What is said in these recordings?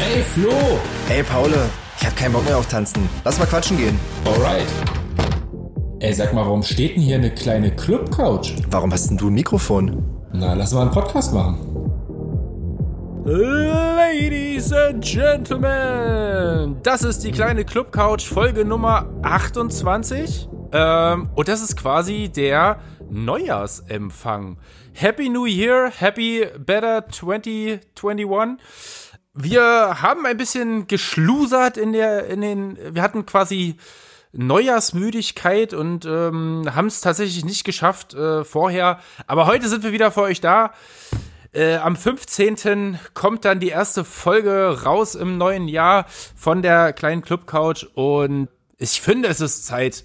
Ey, Flo! Ey, Paul, ich hab keinen Bock mehr auf Tanzen. Lass mal quatschen gehen. Alright. Ey, sag mal, warum steht denn hier eine kleine Club-Couch? Warum hast denn du ein Mikrofon? Na, lass mal einen Podcast machen. Ladies and Gentlemen, das ist die kleine Club Couch Folge Nummer 28. Ähm, und das ist quasi der Neujahrsempfang. Happy New Year, Happy Better 2021. Wir haben ein bisschen geschlusert in der, in den, wir hatten quasi Neujahrsmüdigkeit und ähm, haben es tatsächlich nicht geschafft äh, vorher. Aber heute sind wir wieder für euch da. Äh, am 15. kommt dann die erste Folge raus im neuen Jahr von der kleinen Club Couch und ich finde, es ist Zeit,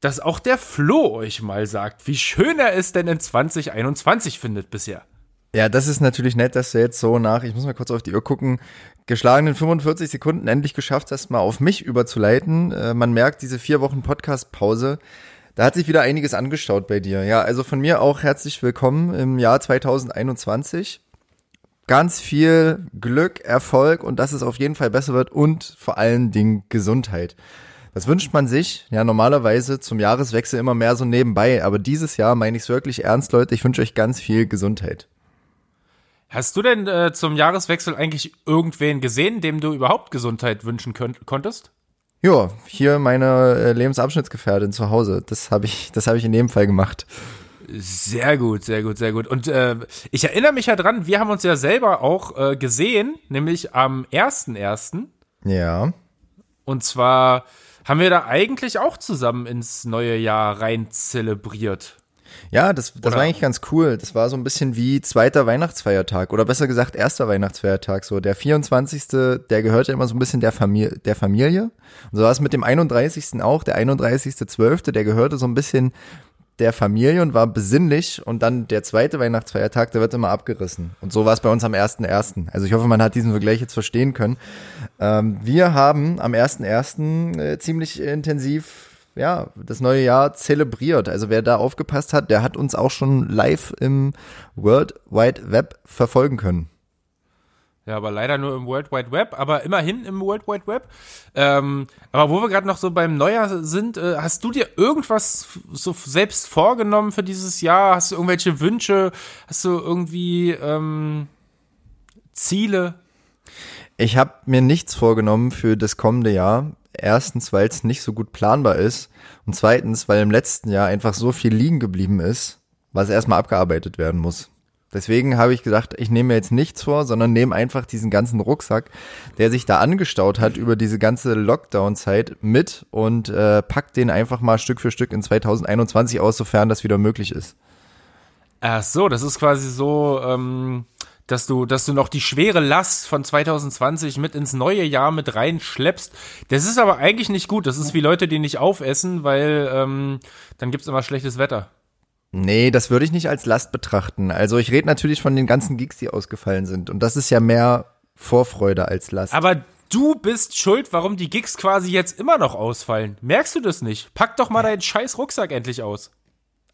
dass auch der Flo euch mal sagt, wie schön er es denn in 2021 findet bisher. Ja, das ist natürlich nett, dass du jetzt so nach, ich muss mal kurz auf die Uhr gucken, geschlagenen 45 Sekunden endlich geschafft hast, mal auf mich überzuleiten. Äh, man merkt diese vier Wochen Podcast-Pause. Da hat sich wieder einiges angestaut bei dir. Ja, also von mir auch herzlich willkommen im Jahr 2021. Ganz viel Glück, Erfolg und dass es auf jeden Fall besser wird und vor allen Dingen Gesundheit. Das wünscht man sich ja normalerweise zum Jahreswechsel immer mehr so nebenbei, aber dieses Jahr meine ich es wirklich ernst, Leute. Ich wünsche euch ganz viel Gesundheit. Hast du denn äh, zum Jahreswechsel eigentlich irgendwen gesehen, dem du überhaupt Gesundheit wünschen könnt, konntest? Ja, hier meine äh, Lebensabschnittsgefährtin zu Hause. Das habe ich, das habe ich in dem Fall gemacht. Sehr gut, sehr gut, sehr gut. Und äh, ich erinnere mich ja dran, wir haben uns ja selber auch äh, gesehen, nämlich am 1.1. Ja. Und zwar haben wir da eigentlich auch zusammen ins neue Jahr rein zelebriert. Ja, das, das war eigentlich ganz cool. Das war so ein bisschen wie zweiter Weihnachtsfeiertag oder besser gesagt erster Weihnachtsfeiertag. So der 24. Der gehört ja immer so ein bisschen der Familie, der Familie. Und so war es mit dem 31. auch. Der 31.12. Der gehörte so ein bisschen der Familie und war besinnlich und dann der zweite Weihnachtsfeiertag, der wird immer abgerissen. Und so war es bei uns am 1.1. Also ich hoffe, man hat diesen Vergleich jetzt verstehen können. Ähm, wir haben am 1.1. Äh, ziemlich intensiv ja, das neue Jahr zelebriert. Also wer da aufgepasst hat, der hat uns auch schon live im World Wide Web verfolgen können. Ja, aber leider nur im World Wide Web, aber immerhin im World Wide Web. Ähm, aber wo wir gerade noch so beim Neujahr sind, äh, hast du dir irgendwas so selbst vorgenommen für dieses Jahr? Hast du irgendwelche Wünsche? Hast du irgendwie ähm, Ziele? Ich habe mir nichts vorgenommen für das kommende Jahr. Erstens, weil es nicht so gut planbar ist. Und zweitens, weil im letzten Jahr einfach so viel liegen geblieben ist, was erstmal abgearbeitet werden muss. Deswegen habe ich gesagt, ich nehme mir jetzt nichts vor, sondern nehme einfach diesen ganzen Rucksack, der sich da angestaut hat über diese ganze Lockdown-Zeit mit und äh, pack den einfach mal Stück für Stück in 2021 aus, sofern das wieder möglich ist. Ach so, das ist quasi so, ähm, dass du, dass du noch die schwere Last von 2020 mit ins neue Jahr mit reinschleppst. Das ist aber eigentlich nicht gut. Das ist wie Leute, die nicht aufessen, weil ähm, dann gibt's immer schlechtes Wetter. Nee, das würde ich nicht als Last betrachten. Also ich rede natürlich von den ganzen Gigs, die ausgefallen sind. Und das ist ja mehr Vorfreude als Last. Aber du bist schuld, warum die Gigs quasi jetzt immer noch ausfallen. Merkst du das nicht? Pack doch mal deinen scheiß Rucksack endlich aus.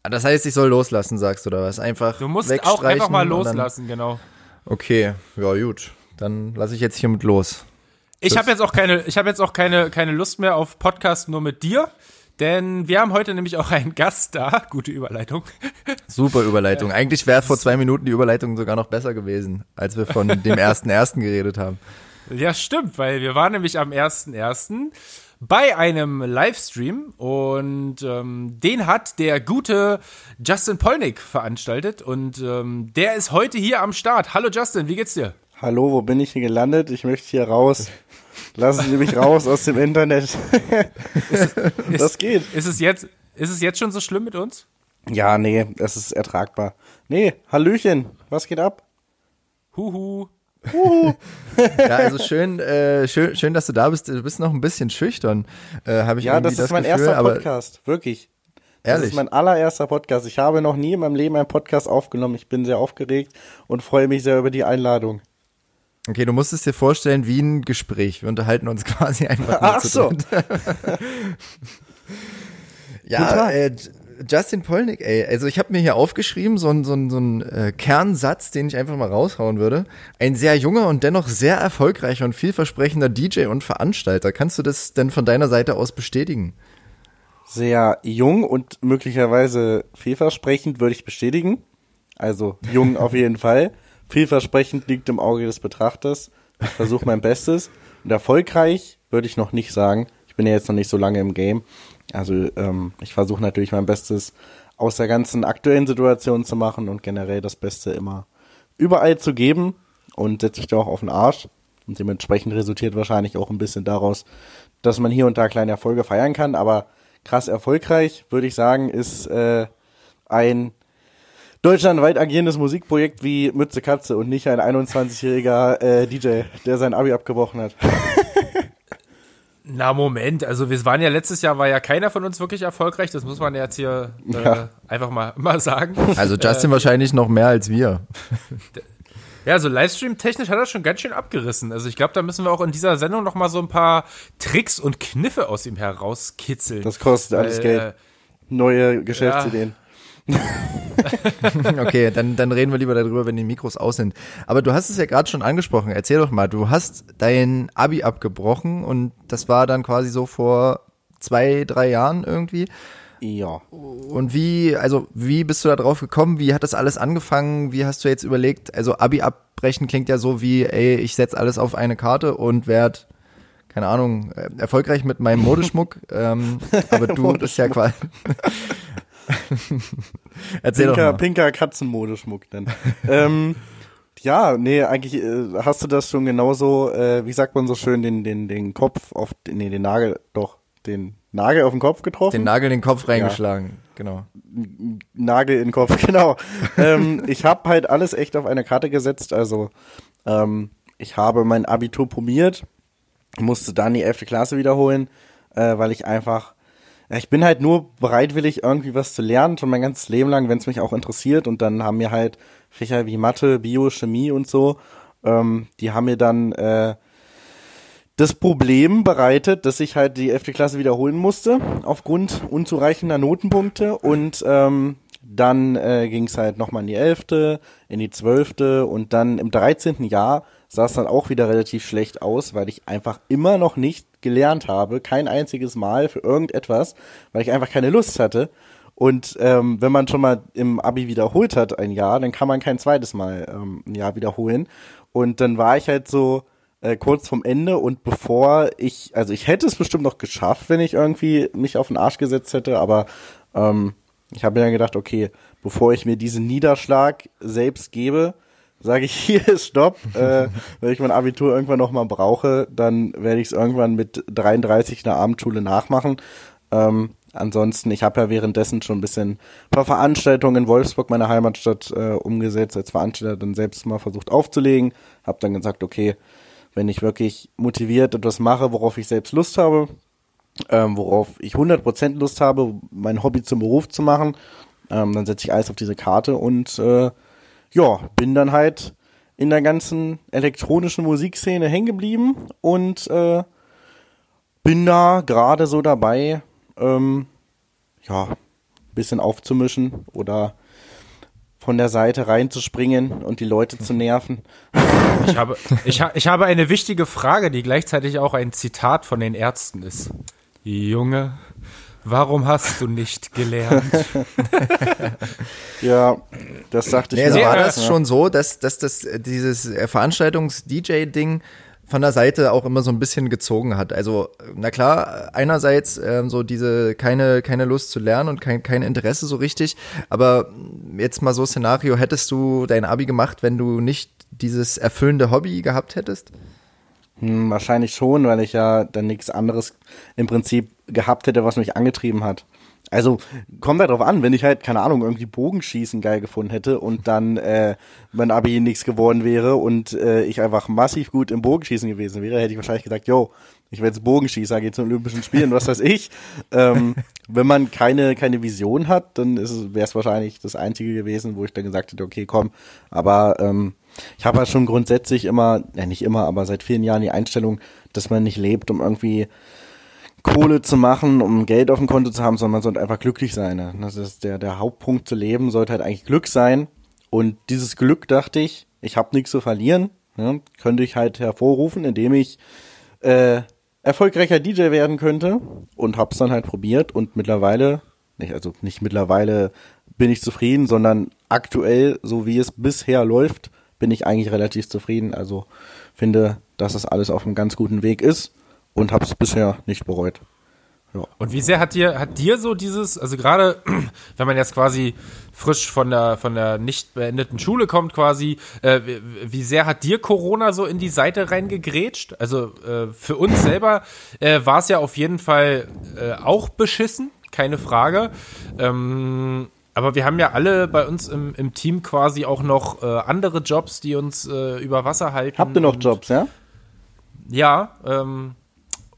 Das heißt, ich soll loslassen, sagst du, oder was? Einfach Du musst auch einfach mal loslassen, genau. Okay, ja gut. Dann lasse ich jetzt hiermit los. Ich habe jetzt auch keine, ich habe jetzt auch keine, keine Lust mehr auf Podcast nur mit dir. Denn wir haben heute nämlich auch einen Gast da. Gute Überleitung. Super Überleitung. Eigentlich wäre vor zwei Minuten die Überleitung sogar noch besser gewesen, als wir von dem ersten ersten geredet haben. Ja, stimmt, weil wir waren nämlich am ersten ersten bei einem Livestream und ähm, den hat der gute Justin Polnick veranstaltet und ähm, der ist heute hier am Start. Hallo Justin, wie geht's dir? Hallo, wo bin ich hier gelandet? Ich möchte hier raus. Lassen Sie mich raus aus dem Internet. ist, das geht. Ist es, jetzt, ist es jetzt schon so schlimm mit uns? Ja, nee, es ist ertragbar. Nee, Hallöchen, was geht ab? Huhu. Ja, also schön, äh, schön, schön, dass du da bist. Du bist noch ein bisschen schüchtern, äh, habe ich Ja, das ist das mein Gefühl, erster Podcast, wirklich. Das Ehrlich? ist mein allererster Podcast. Ich habe noch nie in meinem Leben einen Podcast aufgenommen. Ich bin sehr aufgeregt und freue mich sehr über die Einladung. Okay, du musst es dir vorstellen wie ein Gespräch. Wir unterhalten uns quasi einfach Ach so. ja, äh, Justin Polnick, ey, also ich habe mir hier aufgeschrieben, so ein, so ein, so ein äh, Kernsatz, den ich einfach mal raushauen würde. Ein sehr junger und dennoch sehr erfolgreicher und vielversprechender DJ und Veranstalter. Kannst du das denn von deiner Seite aus bestätigen? Sehr jung und möglicherweise vielversprechend würde ich bestätigen. Also jung auf jeden Fall. Vielversprechend liegt im Auge des Betrachters. Ich versuche mein Bestes. Und erfolgreich würde ich noch nicht sagen. Ich bin ja jetzt noch nicht so lange im Game. Also ähm, ich versuche natürlich mein Bestes aus der ganzen aktuellen Situation zu machen und generell das Beste immer überall zu geben und setze mich da auch auf den Arsch. Und dementsprechend resultiert wahrscheinlich auch ein bisschen daraus, dass man hier und da kleine Erfolge feiern kann. Aber krass erfolgreich, würde ich sagen, ist äh, ein deutschlandweit agierendes Musikprojekt wie Mütze Katze und nicht ein 21-jähriger äh, DJ, der sein Abi abgebrochen hat. Na Moment, also wir waren ja letztes Jahr war ja keiner von uns wirklich erfolgreich, das muss man jetzt hier äh, Ja. einfach mal, mal sagen. Also Justin wahrscheinlich noch mehr als wir. Ja, so Livestream-technisch hat er schon ganz schön abgerissen. Also ich glaube, da müssen wir auch in dieser Sendung noch mal so ein paar Tricks und Kniffe aus ihm herauskitzeln. Das kostet alles Weil, Geld. äh, Neue Geschäftsideen. Okay, dann, dann reden wir lieber darüber, wenn die Mikros aus sind. Aber du hast es ja gerade schon angesprochen. Erzähl doch mal, du hast dein Abi abgebrochen und das war dann quasi so vor zwei, drei Jahren irgendwie. Ja. Und wie, also wie bist du da drauf gekommen? Wie hat das alles angefangen? Wie hast du jetzt überlegt? Also Abi abbrechen klingt ja so wie, ey, ich setz alles auf eine Karte und werd, keine Ahnung, äh, erfolgreich mit meinem Modeschmuck. ähm, aber du bist ja quasi. Erzähl Pinker, doch mal. pinker Katzenmodeschmuck dann. ähm, ja, nee, eigentlich äh, hast du das schon genauso, äh, wie sagt man so schön, den, den, den Kopf auf, nee, den Nagel, doch, den Nagel auf den Kopf getroffen. Den Nagel in den Kopf reingeschlagen, genau. Nagel in den Kopf, genau. ähm, ich habe halt alles echt auf eine Karte gesetzt. Also ähm, ich habe mein Abitur probiert, musste dann die 11. Klasse wiederholen, äh, weil ich einfach, ja, ich bin halt nur bereitwillig irgendwie was zu lernen, schon mein ganzes Leben lang, wenn es mich auch interessiert. Und dann haben mir halt Fächer wie Mathe, Bio, Chemie und so, ähm, die haben mir dann äh, das Problem bereitet, dass ich halt die 11. Klasse wiederholen musste, aufgrund unzureichender Notenpunkte. Und ähm, dann äh, ging es halt nochmal in die 11., in die 12. und dann im 13. Jahr sah es dann auch wieder relativ schlecht aus, weil ich einfach immer noch nicht gelernt habe, kein einziges Mal für irgendetwas, weil ich einfach keine Lust hatte. Und ähm, wenn man schon mal im Abi wiederholt hat ein Jahr, dann kann man kein zweites Mal ähm, ein Jahr wiederholen. Und dann war ich halt so äh, kurz vom Ende und bevor ich, also ich hätte es bestimmt noch geschafft, wenn ich irgendwie mich auf den Arsch gesetzt hätte, aber ähm, ich habe mir dann gedacht, okay, bevor ich mir diesen Niederschlag selbst gebe, sage ich hier Stopp. Äh, wenn ich mein Abitur irgendwann nochmal brauche, dann werde ich es irgendwann mit 33 in der Abendschule nachmachen. Ähm, ansonsten, ich habe ja währenddessen schon ein bisschen ein paar Veranstaltungen in Wolfsburg, meiner Heimatstadt, äh, umgesetzt, als Veranstalter dann selbst mal versucht aufzulegen. Habe dann gesagt, okay, wenn ich wirklich motiviert etwas mache, worauf ich selbst Lust habe, ähm, worauf ich 100% Lust habe, mein Hobby zum Beruf zu machen, ähm, dann setze ich alles auf diese Karte und äh, ja, bin dann halt in der ganzen elektronischen Musikszene hängen geblieben und äh, bin da gerade so dabei, ähm, ja, ein bisschen aufzumischen oder von der Seite reinzuspringen und die Leute zu nerven. Ich habe, ich, ha, ich habe eine wichtige Frage, die gleichzeitig auch ein Zitat von den Ärzten ist. Junge, warum hast du nicht gelernt? Ja, das sagte ich Nee, also mir war auch, das ja. schon so, dass, dass das äh, dieses äh, Veranstaltungs-DJ-Ding von der Seite auch immer so ein bisschen gezogen hat. Also, na klar, einerseits ähm, so diese keine, keine Lust zu lernen und kein, kein Interesse so richtig, aber jetzt mal so Szenario, hättest du dein Abi gemacht, wenn du nicht dieses erfüllende Hobby gehabt hättest? Hm, wahrscheinlich schon, weil ich ja dann nichts anderes im Prinzip gehabt hätte, was mich angetrieben hat. Also kommt halt drauf an, wenn ich halt, keine Ahnung, irgendwie Bogenschießen geil gefunden hätte und dann äh, mein Abi nichts geworden wäre und äh, ich einfach massiv gut im Bogenschießen gewesen wäre, hätte ich wahrscheinlich gesagt, yo, ich werde jetzt Bogenschießer, gehe zu Olympischen Spielen, was weiß ich. ähm, wenn man keine, keine Vision hat, dann wäre es wahrscheinlich das Einzige gewesen, wo ich dann gesagt hätte, okay, komm. Aber ähm, ich habe halt schon grundsätzlich immer, ja nicht immer, aber seit vielen Jahren die Einstellung, dass man nicht lebt, um irgendwie Kohle zu machen, um Geld auf dem Konto zu haben, sondern man sollte einfach glücklich sein. Ne? Das ist der, der Hauptpunkt zu leben, sollte halt eigentlich Glück sein. Und dieses Glück dachte ich, ich habe nichts zu verlieren, ne? könnte ich halt hervorrufen, indem ich äh, erfolgreicher DJ werden könnte und hab's dann halt probiert und mittlerweile, nicht, also nicht mittlerweile bin ich zufrieden, sondern aktuell, so wie es bisher läuft, bin ich eigentlich relativ zufrieden. Also finde, dass das alles auf einem ganz guten Weg ist und habe es bisher nicht bereut. Ja. Und wie sehr hat dir, hat dir so dieses, also gerade wenn man jetzt quasi frisch von der, von der nicht beendeten Schule kommt quasi, äh, wie, wie, sehr hat dir Corona so in die Seite reingegrätscht? Also äh, für uns selber äh, war es ja auf jeden Fall äh, auch beschissen, keine Frage. Ähm, aber wir haben ja alle bei uns im, im Team quasi auch noch äh, andere Jobs, die uns äh, über Wasser halten. Habt ihr noch Jobs, ja? Ja, ähm,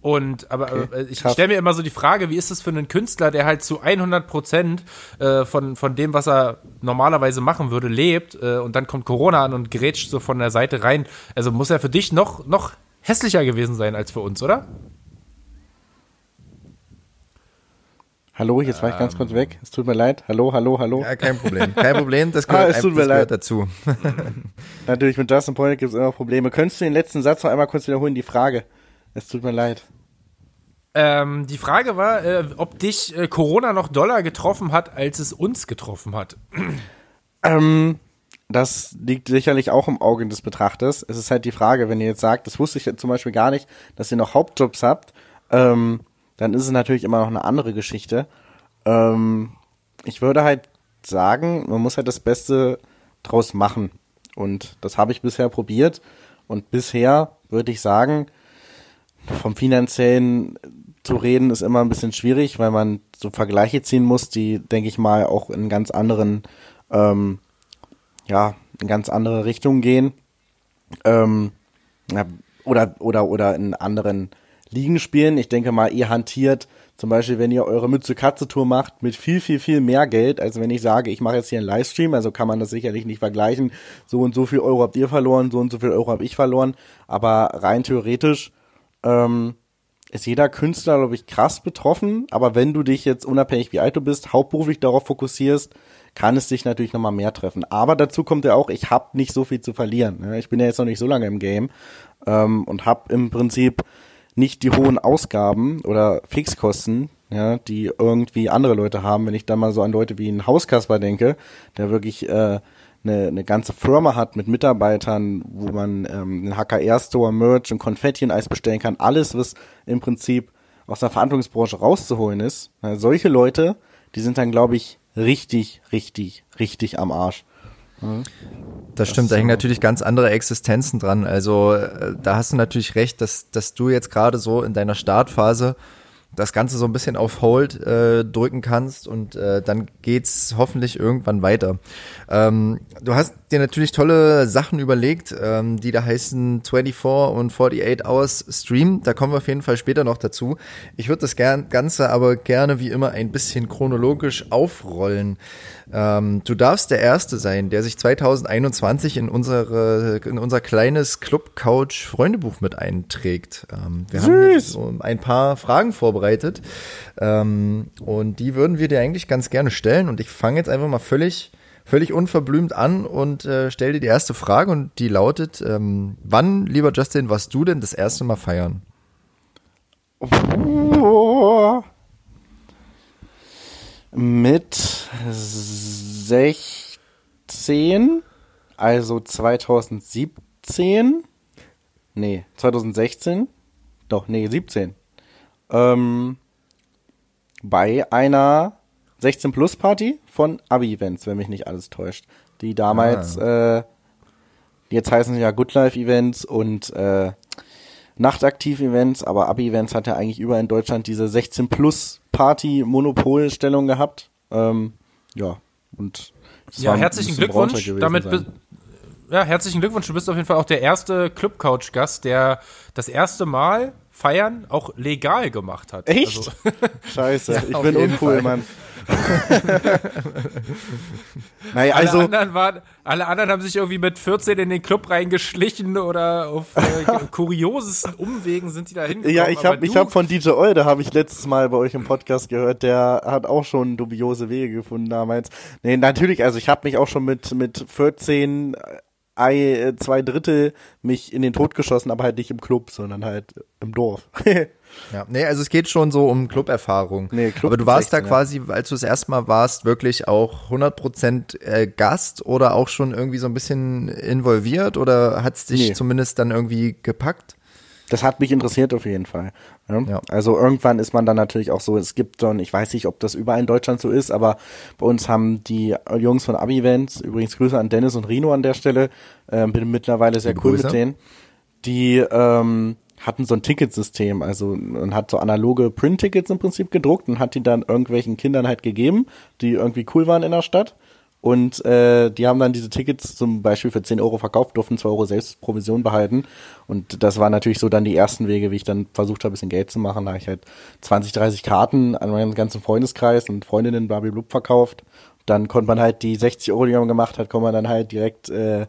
und aber okay, ich stelle mir immer so die Frage, wie ist es für einen Künstler, der halt zu 100 Prozent äh, von, von dem, was er normalerweise machen würde, lebt äh, und dann kommt Corona an und grätscht so von der Seite rein. Also muss er für dich noch, noch hässlicher gewesen sein als für uns, oder? Hallo, jetzt war ich ganz kurz weg. Es tut mir leid. Hallo, hallo, hallo. Ja, kein Problem. Kein Problem, das gehört, ah, es tut mir leid. dazu. Natürlich, mit Justin Point gibt es immer Probleme. Könntest du den letzten Satz noch einmal kurz wiederholen, die Frage? Es tut mir leid. Ähm, die Frage war, äh, ob dich äh, Corona noch doller getroffen hat, als es uns getroffen hat. Ähm, das liegt sicherlich auch im Auge des Betrachters. Es ist halt die Frage, wenn ihr jetzt sagt, das wusste ich zum Beispiel gar nicht, dass ihr noch Hauptjobs habt, ähm, dann ist es natürlich immer noch eine andere Geschichte. Ähm, ich würde halt sagen, man muss halt das Beste draus machen. Und das habe ich bisher probiert. Und bisher würde ich sagen, vom finanziellen zu reden ist immer ein bisschen schwierig, weil man so Vergleiche ziehen muss, die, denke ich mal, auch in ganz anderen, ähm, ja, in ganz andere Richtungen gehen. Ähm, oder, oder, oder in anderen Ligen spielen. Ich denke mal, ihr hantiert zum Beispiel, wenn ihr eure Mütze-Katze-Tour macht, mit viel, viel, viel mehr Geld, als wenn ich sage, ich mache jetzt hier einen Livestream, also kann man das sicherlich nicht vergleichen. So und so viel Euro habt ihr verloren, so und so viel Euro habe ich verloren. Aber rein theoretisch ähm, ist jeder Künstler, glaube ich, krass betroffen. Aber wenn du dich jetzt unabhängig wie alt du bist, hauptberuflich darauf fokussierst, kann es dich natürlich nochmal mehr treffen. Aber dazu kommt ja auch, ich habe nicht so viel zu verlieren. Ne? Ich bin ja jetzt noch nicht so lange im Game ähm, und habe im Prinzip nicht die hohen Ausgaben oder Fixkosten, ja, die irgendwie andere Leute haben. Wenn ich da mal so an Leute wie einen Hauskasper denke, der wirklich äh, eine, eine ganze Firma hat mit Mitarbeitern, wo man ähm, einen HKR-Store, Merch und Konfetti und Eis bestellen kann. Alles, was im Prinzip aus der Verhandlungsbranche rauszuholen ist. Ja, solche Leute, die sind dann, glaube ich, richtig, richtig, richtig am Arsch. Das stimmt, da hängen natürlich ganz andere Existenzen dran. Also äh, da hast du natürlich recht, dass, dass du jetzt gerade so in deiner Startphase das Ganze so ein bisschen auf Hold äh, drücken kannst und äh, dann geht's hoffentlich irgendwann weiter. Ähm, du hast dir natürlich tolle Sachen überlegt, ähm, die da heißen 24 und 48 Hours Stream. Da kommen wir auf jeden Fall später noch dazu. Ich würde das gern, Ganze aber gerne wie immer ein bisschen chronologisch aufrollen. Ähm, du darfst der Erste sein, der sich 2021 in unsere in unser kleines Club Couch Freundebuch mit einträgt. Ähm, wir Süß. haben ein paar Fragen vorbereitet ähm, und die würden wir dir eigentlich ganz gerne stellen. Und ich fange jetzt einfach mal völlig völlig unverblümt an und äh, stell dir die erste Frage und die lautet: ähm, Wann, lieber Justin, warst du denn das erste Mal feiern? Oh mit 16, also 2017, nee, 2016, doch, nee, 17, ähm, bei einer 16 Plus Party von Abi Events, wenn mich nicht alles täuscht. Die damals, ah. äh, jetzt heißen sie ja Good Life Events und äh, Nachtaktiv-Events, aber Abi-Events hat ja eigentlich überall in Deutschland diese 16 plus Party-Monopolstellung gehabt. Ähm, ja, und ja, herzlichen Glückwunsch. Damit ja, herzlichen Glückwunsch. Du bist auf jeden Fall auch der erste Club-Couch-Gast, der das erste Mal Feiern auch legal gemacht hat. Echt? Also, Scheiße, Ja, ich bin uncool, Fall. Mann. naja, alle, also, anderen waren, alle anderen haben sich irgendwie mit 14 in den Club reingeschlichen oder auf äh, kuriosesten Umwegen sind die da hingekommen. ja, ich habe hab von DJ Eude, habe ich letztes Mal bei euch im Podcast gehört, der hat auch schon dubiose Wege gefunden damals. Nee, natürlich, also ich habe mich auch schon mit, mit 14 Ei, äh, zwei Drittel mich in den Tod geschossen, aber halt nicht im Club, sondern halt im Dorf. Ja, nee, also es geht schon so um Club-Erfahrung. Nee, Club Aber du warst da 16, ja. quasi, als du das erste Mal warst, wirklich auch 100% äh, Gast oder auch schon irgendwie so ein bisschen involviert oder hat es dich Nee. zumindest dann irgendwie gepackt? Das hat mich interessiert auf jeden Fall. Ja? Ja. Also irgendwann ist man dann natürlich auch so, es gibt so, ein- ich weiß nicht, ob das überall in Deutschland so ist, aber bei uns haben die Jungs von Abi-Events, übrigens Grüße an Dennis und Rino an der Stelle, ähm, bin mittlerweile sehr cool mit denen, die ähm, hatten so ein Ticketsystem, also man hat so analoge Print-Tickets im Prinzip gedruckt und hat die dann irgendwelchen Kindern halt gegeben, die irgendwie cool waren in der Stadt. Und äh, die haben dann diese Tickets zum Beispiel für 10 Euro verkauft, durften 2 Euro selbst Provision behalten. Und das waren natürlich so dann die ersten Wege, wie ich dann versucht habe, ein bisschen Geld zu machen. Da habe ich halt 20, 30 Karten an meinen ganzen Freundeskreis und Freundinnen Blub verkauft. Dann konnte man halt die 60 Euro, die man gemacht hat, konnte man dann halt direkt äh,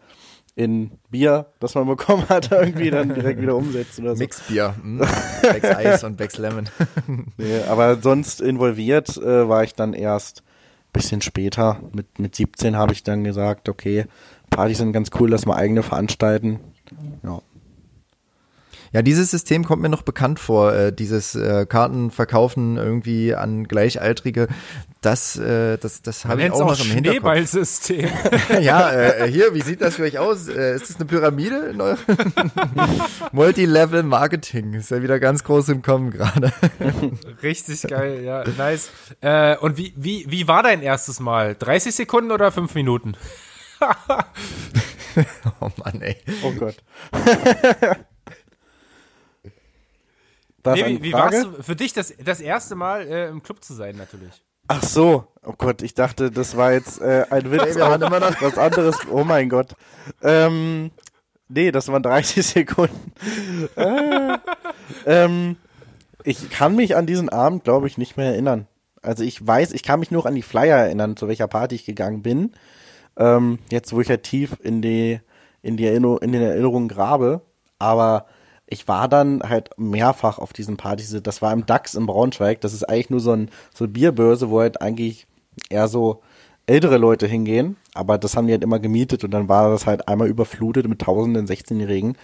in Bier, das man bekommen hat, irgendwie dann direkt wieder umsetzen oder so. Mixbier. Mm. Becks Eis und Becks Lemon. Nee, aber sonst involviert äh, war ich dann erst bisschen später. Mit, mit 17 habe ich dann gesagt, okay, Partys sind ganz cool, lass mal eigene veranstalten. Ja. Ja, dieses System kommt mir noch bekannt vor, äh, dieses äh, Kartenverkaufen irgendwie an Gleichaltrige. Das, äh, das, das habe ich auch noch im Hinterkopf. Schneeballsystem. ja, äh, hier, wie sieht das für euch aus? Äh, ist das eine Pyramide in eurem Multilevel Marketing? Ist ja wieder ganz groß im Kommen gerade. Richtig geil, ja, nice. Äh, und wie, wie, wie war dein erstes Mal? 30 Sekunden oder 5 Minuten? Oh Mann, ey. Oh Gott. Nee, wie, wie Frage? war's für dich das, das erste Mal äh, im Club zu sein, natürlich? Ach so. Oh Gott, ich dachte, das war jetzt äh, ein Witz. Wir auf immer noch- was anderes. Oh mein Gott. Ähm, nee, das waren 30 Sekunden. äh, ähm, ich kann mich an diesen Abend, glaube ich, nicht mehr erinnern. Also ich weiß, ich kann mich nur an die Flyer erinnern, zu welcher Party ich gegangen bin. Ähm, jetzt, wo ich halt tief in die, in die Erinnerung, in den Erinnerungen grabe. Aber ich war dann halt mehrfach auf diesen Partys. Das war im DAX in Braunschweig. Das ist eigentlich nur so, ein, so eine Bierbörse, wo halt eigentlich eher so ältere Leute hingehen. Aber das haben die halt immer gemietet und dann war das halt einmal überflutet mit tausenden 16-Jährigen.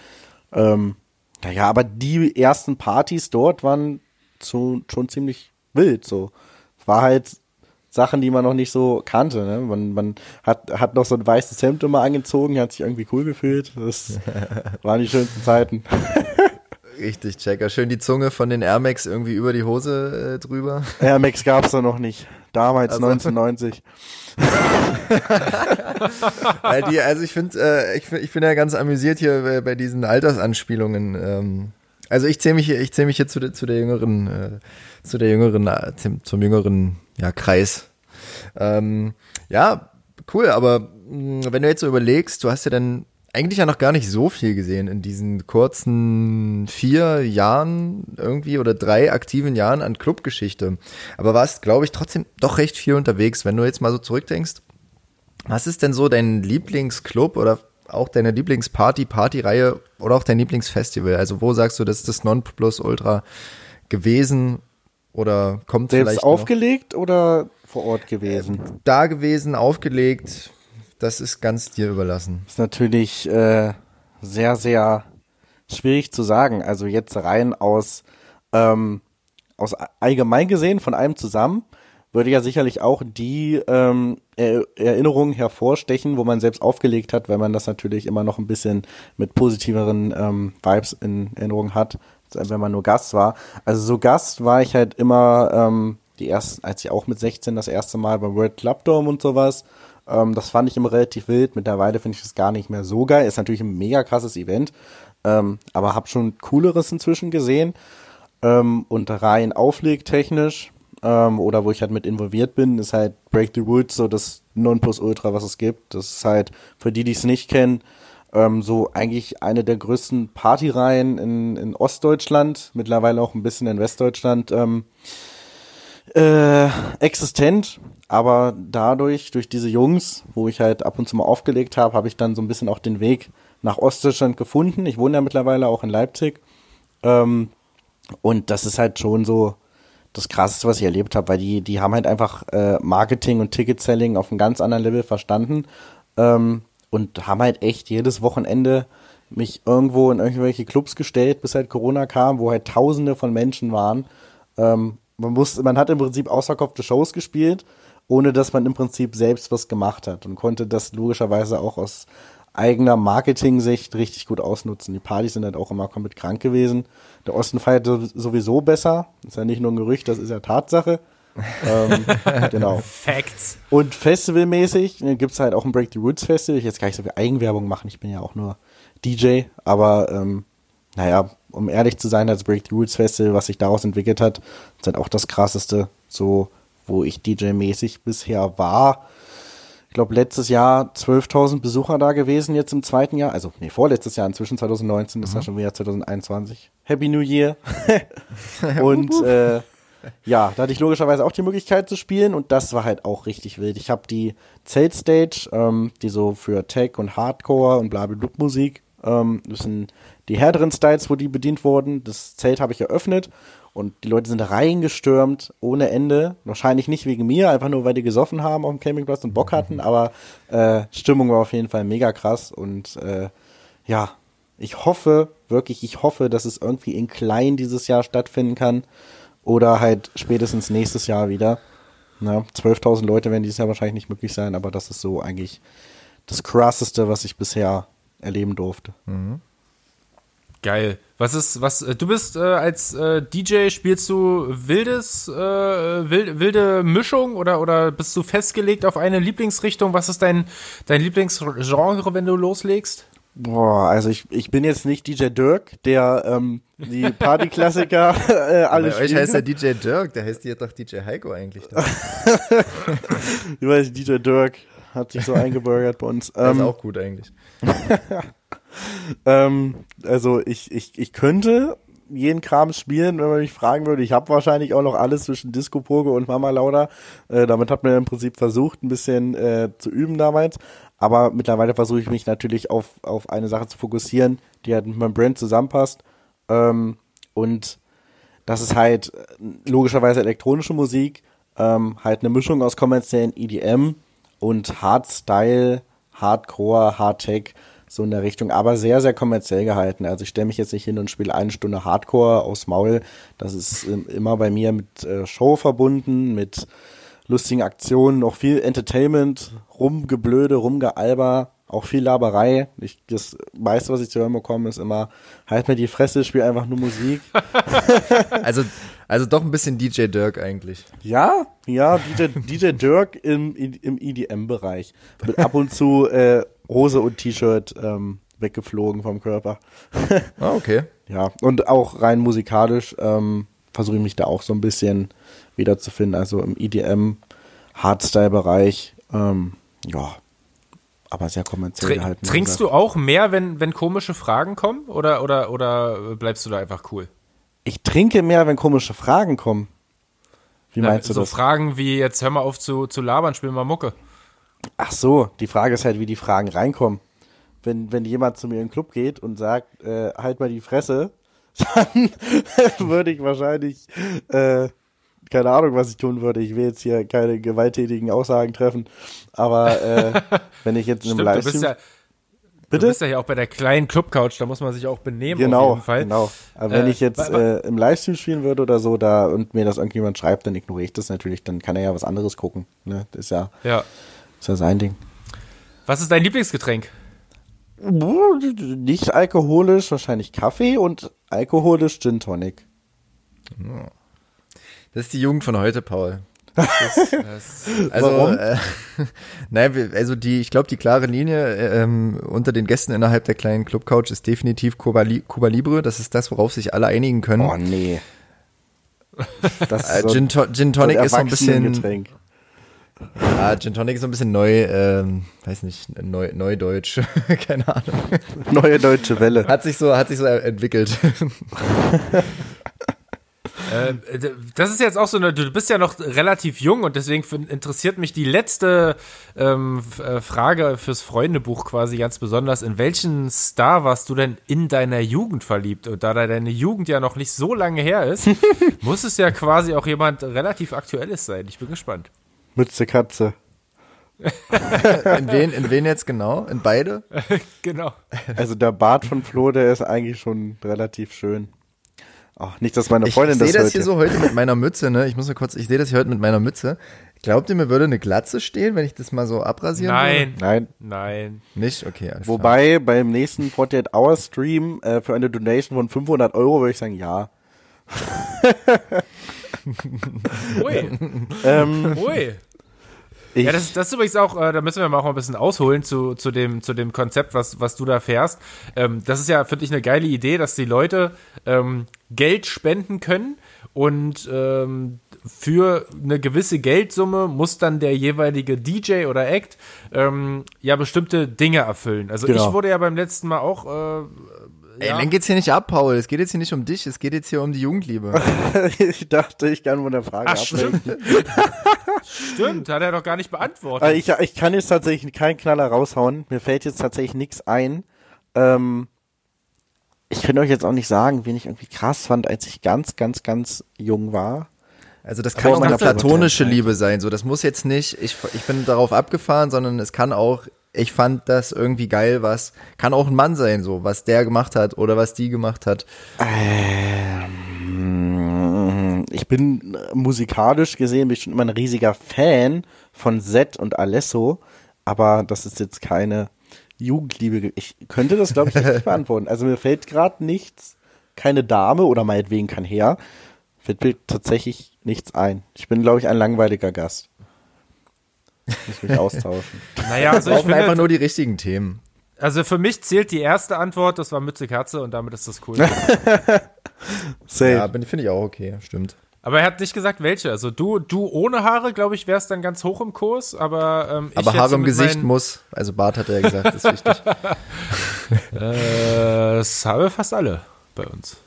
Ähm, naja, aber die ersten Partys dort waren so, schon ziemlich wild. So. Es war halt Sachen, die man noch nicht so kannte. Ne? Man, man hat, hat noch so ein weißes Hemd immer angezogen, hat sich irgendwie cool gefühlt. Das waren die schönsten Zeiten. Richtig, Checker. Schön die Zunge von den Air Max irgendwie über die Hose äh, drüber. Air Max gab's da noch nicht. Damals, Also- 1990. Weil die, also ich finde, äh, ich, find- ich bin ja ganz amüsiert hier bei, bei diesen Altersanspielungen. Ähm, also ich zähle mich hier, ich zähle mich hier zu der, zu der jüngeren, äh, zu der jüngeren, äh, zum, zum jüngeren ja, Kreis. Ähm, ja, cool, aber mh, wenn du jetzt so überlegst, du hast ja dann eigentlich ja noch gar nicht so viel gesehen in diesen kurzen vier Jahren irgendwie oder drei aktiven Jahren an Clubgeschichte. Aber warst, glaube ich, trotzdem doch recht viel unterwegs. Wenn du jetzt mal so zurückdenkst, was ist denn so dein Lieblingsclub oder auch deine Lieblingsparty, Partyreihe oder auch dein Lieblingsfestival? Also wo sagst du, das ist das Nonplusultra gewesen oder kommt Selbst vielleicht noch aufgelegt oder vor Ort gewesen? da gewesen, aufgelegt? Das ist ganz dir überlassen. ist natürlich äh, sehr, sehr schwierig zu sagen. Also jetzt rein aus, ähm, aus allgemein gesehen von allem zusammen würde ja sicherlich auch die ähm, er Erinnerungen hervorstechen, wo man selbst aufgelegt hat, weil man das natürlich immer noch ein bisschen mit positiveren ähm, Vibes in Erinnerung hat, wenn man nur Gast war. Also so Gast war ich halt immer ähm, die ersten, als ich auch mit 16 das erste Mal beim World Club Dome und sowas. Ähm, das fand ich immer relativ wild. Mittlerweile finde ich das gar nicht mehr so geil. Ist natürlich ein mega krasses Event, ähm, aber habe schon cooleres inzwischen gesehen. Ähm, und rein auflegtechnisch ähm, oder wo ich halt mit involviert bin, ist halt Break the Woods so das Nonplusultra, was es gibt. Das ist halt für die, die es nicht kennen, Ähm, so eigentlich eine der größten Partyreihen in, in Ostdeutschland, mittlerweile auch ein bisschen in Westdeutschland ähm, äh, existent. Aber dadurch, durch diese Jungs, wo ich halt ab und zu mal aufgelegt habe, habe ich dann so ein bisschen auch den Weg nach Ostdeutschland gefunden. Ich wohne ja mittlerweile auch in Leipzig. Ähm, und das ist halt schon so das Krasseste, was ich erlebt habe, weil die, die haben halt einfach äh, Marketing und Ticket-Selling auf einem ganz anderen Level verstanden ähm, und haben halt echt jedes Wochenende mich irgendwo in irgendwelche Clubs gestellt, bis halt Corona kam, wo halt Tausende von Menschen waren. Ähm, man muss, man hat im Prinzip ausverkaufte Shows gespielt, ohne dass man im Prinzip selbst was gemacht hat und konnte das logischerweise auch aus eigener Marketing-Sicht richtig gut ausnutzen. Die Partys sind halt auch immer komplett krank gewesen. Der Osten feiert sowieso besser. Das ist ja nicht nur ein Gerücht, das ist ja Tatsache. ähm, genau. Facts. Und festivalmäßig ne, gibt es halt auch ein Break the Roots Festival. Ich jetzt gar nicht so viel Eigenwerbung machen, ich bin ja auch nur DJ, aber ähm, naja, um ehrlich zu sein, das Break the Roots Festival, was sich daraus entwickelt hat, ist halt auch das krasseste, so wo ich DJ-mäßig bisher war ich glaube, letztes Jahr 12.000 Besucher da gewesen, jetzt im zweiten Jahr. Also, nee, vorletztes Jahr, inzwischen 2019, ist ja mhm. schon wieder 2021. Happy New Year. und äh, ja, da hatte ich logischerweise auch die Möglichkeit zu spielen und das war halt auch richtig wild. Ich habe die Zeltstage, ähm, die so für Tech und Hardcore und blablabla Musik, ähm, sind die härteren Styles, wo die bedient wurden. Das Zelt habe ich eröffnet und die Leute sind reingestürmt ohne Ende. Wahrscheinlich nicht wegen mir, einfach nur, weil die gesoffen haben auf dem Campingplatz und Bock hatten. Aber äh, Stimmung war auf jeden Fall mega krass. Und äh, ja, ich hoffe, wirklich, ich hoffe, dass es irgendwie in klein dieses Jahr stattfinden kann. Oder halt spätestens nächstes Jahr wieder. 12.000 Leute werden dieses Jahr wahrscheinlich nicht möglich sein, aber das ist so eigentlich das krasseste, was ich bisher erleben durfte. Mhm. Geil. Was ist, was, äh, du bist äh, als äh, DJ, spielst du wildes, äh, wild, wilde Mischung oder, oder bist du festgelegt auf eine Lieblingsrichtung? Was ist dein, dein Lieblingsgenre, wenn du loslegst? Boah, also ich, ich bin jetzt nicht DJ Dirk, der ähm, die Partyklassiker äh, alles Bei euch heißt der DJ Dirk, der heißt hier doch DJ Heiko eigentlich. ich weiß, DJ Dirk hat sich so eingebürgert bei uns. Ähm, ist auch gut eigentlich. ähm, also ich, ich, ich könnte jeden Kram spielen, wenn man mich fragen würde. Ich habe wahrscheinlich auch noch alles zwischen Disco Pogo und Mama Lauda. Äh, damit hat man im Prinzip versucht, ein bisschen äh, zu üben damals. Aber mittlerweile versuche ich mich natürlich auf, auf eine Sache zu fokussieren, die halt mit meinem Brand zusammenpasst. Ähm, und das ist halt äh, logischerweise elektronische Musik, ähm, halt eine Mischung aus kommerziellen EDM und Hardstyle, Hardcore, Hardtech so in der Richtung, aber sehr, sehr kommerziell gehalten. Also ich stelle mich jetzt nicht hin und spiele eine Stunde Hardcore aus Maul. Das ist immer bei mir mit äh, Show verbunden, mit lustigen Aktionen, auch viel Entertainment, rumgeblöde, rumgealber, auch viel Laberei. Ich, das meiste, was ich zu hören bekomme, ist immer, halt mir die Fresse, spiel einfach nur Musik. also, also doch ein bisschen DJ Dirk eigentlich. Ja, ja, DJ, DJ Dirk im, im EDM-Bereich. Mit ab und zu äh, Hose und T-Shirt ähm, weggeflogen vom Körper. ah, okay. Ja, und auch rein musikalisch ähm, versuche ich mich da auch so ein bisschen wiederzufinden. Also im EDM, Hardstyle-Bereich, ähm, ja, aber sehr kommerziell Tr gehalten. Trinkst du auch mehr, wenn, wenn komische Fragen kommen? Oder, oder, oder bleibst du da einfach cool? Ich trinke mehr, wenn komische Fragen kommen. Wie Na, meinst du so das? So Fragen wie, jetzt hör mal auf zu, zu labern, spiel mal Mucke. Ach so, die Frage ist halt, wie die Fragen reinkommen. Wenn, wenn jemand zu mir in den Club geht und sagt, äh, halt mal die Fresse, dann würde ich wahrscheinlich, äh, keine Ahnung, was ich tun würde. Ich will jetzt hier keine gewalttätigen Aussagen treffen. Aber äh, wenn ich jetzt in einem Livestream. Du bist, ja, Bitte? du bist ja hier auch bei der kleinen Clubcouch, da muss man sich auch benehmen genau, auf jeden Fall. Genau, Aber wenn äh, ich jetzt äh, im Livestream spielen würde oder so, da und mir das irgendjemand schreibt, dann ignoriere ich das natürlich, dann kann er ja was anderes gucken. Ne? Das ist ja. Ja. Ist ja sein Ding. Was ist dein Lieblingsgetränk? Nicht alkoholisch, wahrscheinlich Kaffee und alkoholisch Gin Tonic. Das ist die Jugend von heute, Paul. Das, das, also, äh, nein, also die, ich glaube, die klare Linie ähm, unter den Gästen innerhalb der kleinen Club Couch ist definitiv Cuba, Li Cuba Libre. Das ist das, worauf sich alle einigen können. Oh nee. Das äh, Gin, to Gin Tonic so ist so ein bisschen. Getränk. Ja, Gin Tonic ist so ein bisschen neu, ähm, weiß nicht, neu, neudeutsch, keine Ahnung. Neue deutsche Welle. Hat sich so, hat sich so entwickelt. Äh, das ist jetzt auch so eine, du bist ja noch relativ jung und deswegen interessiert mich die letzte ähm, äh, Frage fürs Freundebuch quasi ganz besonders. In welchen Star warst du denn in deiner Jugend verliebt? Und da deine Jugend ja noch nicht so lange her ist, muss es ja quasi auch jemand relativ Aktuelles sein. Ich bin gespannt. Mütze Katze. in, wen, in wen jetzt genau? In beide? genau. Also der Bart von Flo, der ist eigentlich schon relativ schön. Ach, nicht, dass meine Freundin ich, ich das Ich sehe das hier so heute mit meiner Mütze, ne? Ich muss mal kurz, ich sehe das hier heute mit meiner Mütze. Glaubt ihr, mir würde eine Glatze stehen, wenn ich das mal so abrasieren Nein. würde? Nein. Nein. Nicht? Okay, alles Wobei, klar. beim nächsten 48 Hour Stream äh, für eine Donation von 500 Euro würde ich sagen, ja. Ui. ähm, Ui. Ja, das, das ist übrigens auch, äh, da müssen wir mal auch mal ein bisschen ausholen zu, zu, dem, zu dem Konzept, was, was du da fährst. Ähm, das ist ja, finde ich, eine geile Idee, dass die Leute ähm, Geld spenden können und ähm, für eine gewisse Geldsumme muss dann der jeweilige DJ oder Act ähm, ja bestimmte Dinge erfüllen. Also genau. ich wurde ja beim letzten Mal auch äh, Ey, lenk jetzt hier nicht ab, Paul. Es geht jetzt hier nicht um dich, es geht jetzt hier um die Jugendliebe. ich dachte, ich kann von der Frage Ach, stimmt. stimmt, hat er doch gar nicht beantwortet. Also ich, ich kann jetzt tatsächlich keinen Knaller raushauen. Mir fällt jetzt tatsächlich nichts ein. Ähm, ich könnte euch jetzt auch nicht sagen, wen ich irgendwie krass fand, als ich ganz, ganz, ganz jung war. Also das kann auch eine platonische Liebe sein. So, das muss jetzt nicht, ich, ich bin darauf abgefahren, sondern es kann auch ich fand das irgendwie geil, was kann auch ein Mann sein, so was der gemacht hat oder was die gemacht hat. Ähm, ich bin musikalisch gesehen bin ich schon immer ein riesiger Fan von Zed und Alesso, aber das ist jetzt keine Jugendliebe. Ich könnte das glaube ich nicht beantworten. Also mir fällt gerade nichts, keine Dame oder meinetwegen kein Herr, fällt mir tatsächlich nichts ein. Ich bin glaube ich ein langweiliger Gast. Muss mich austauschen. Naja, also ich finde einfach nur die richtigen Themen. Also für mich zählt die erste Antwort, das war Mütze Katze und damit ist das cool. ja, finde ich auch okay, stimmt. Aber er hat nicht gesagt, welche. Also du, du ohne Haare, glaube ich, wärst dann ganz hoch im Kurs, aber ähm, Aber Haare im Gesicht muss. Also Bart hat er ja gesagt, ist wichtig. äh, das haben fast alle bei uns.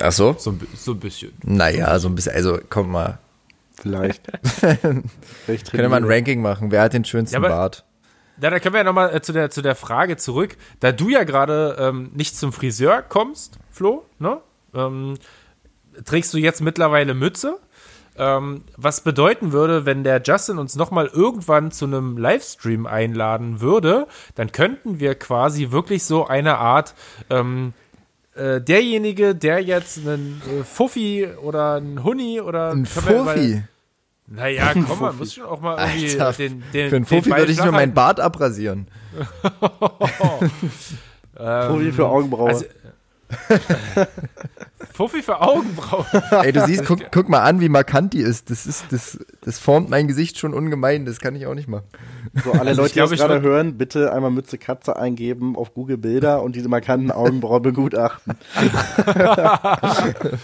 Ach so? So, so ein bisschen. Naja, so ein bisschen. Also komm mal, Vielleicht. Können wir mal ein Ranking machen. Wer hat den schönsten ja, aber, Bart? Ja, da können wir ja nochmal äh, zu, der, zu der Frage zurück. Da du ja gerade ähm, nicht zum Friseur kommst, Flo, ne? Ähm, trägst du jetzt mittlerweile Mütze? Ähm, was bedeuten würde, wenn der Justin uns nochmal irgendwann zu einem Livestream einladen würde, dann könnten wir quasi wirklich so eine Art ähm, äh, derjenige, der jetzt einen äh, Fuffi oder einen Huni oder ein Fuffi. Naja, komm, man muss schon auch mal irgendwie Alter, den, den, Für einen Fuffi würde ich nur meinen Bart abrasieren. ähm, Fuffi für Augenbrauen. Also, Fuffi für Augenbrauen. Ey, du siehst, guck, guck, mal an, wie markant die ist. Das ist, das, das formt mein Gesicht schon ungemein. Das kann ich auch nicht machen. So, alle also Leute, die das gerade hören, bitte einmal Mütze Katze eingeben auf Google Bilder und diese markanten Augenbrauen begutachten.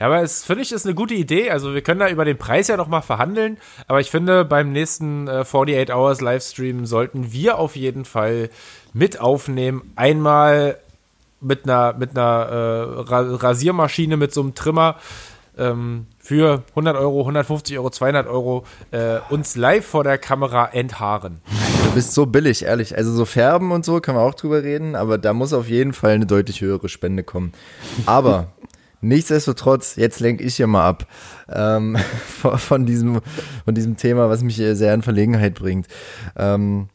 Ja, aber es finde ich ist eine gute Idee. Also wir können da über den Preis ja noch mal verhandeln. Aber ich finde, beim nächsten äh, 48 Hours Livestream sollten wir auf jeden Fall mit aufnehmen. Einmal mit einer, mit einer äh, Rasiermaschine, mit so einem Trimmer ähm, für 100 Euro, 150 Euro, 200 Euro äh, uns live vor der Kamera enthaaren. Du bist so billig, ehrlich. Also so Färben und so können wir auch drüber reden, aber da muss auf jeden Fall eine deutlich höhere Spende kommen. Aber nichtsdestotrotz, jetzt lenke ich hier mal ab ähm, von, von, diesem, von diesem Thema, was mich sehr in Verlegenheit bringt. Ähm,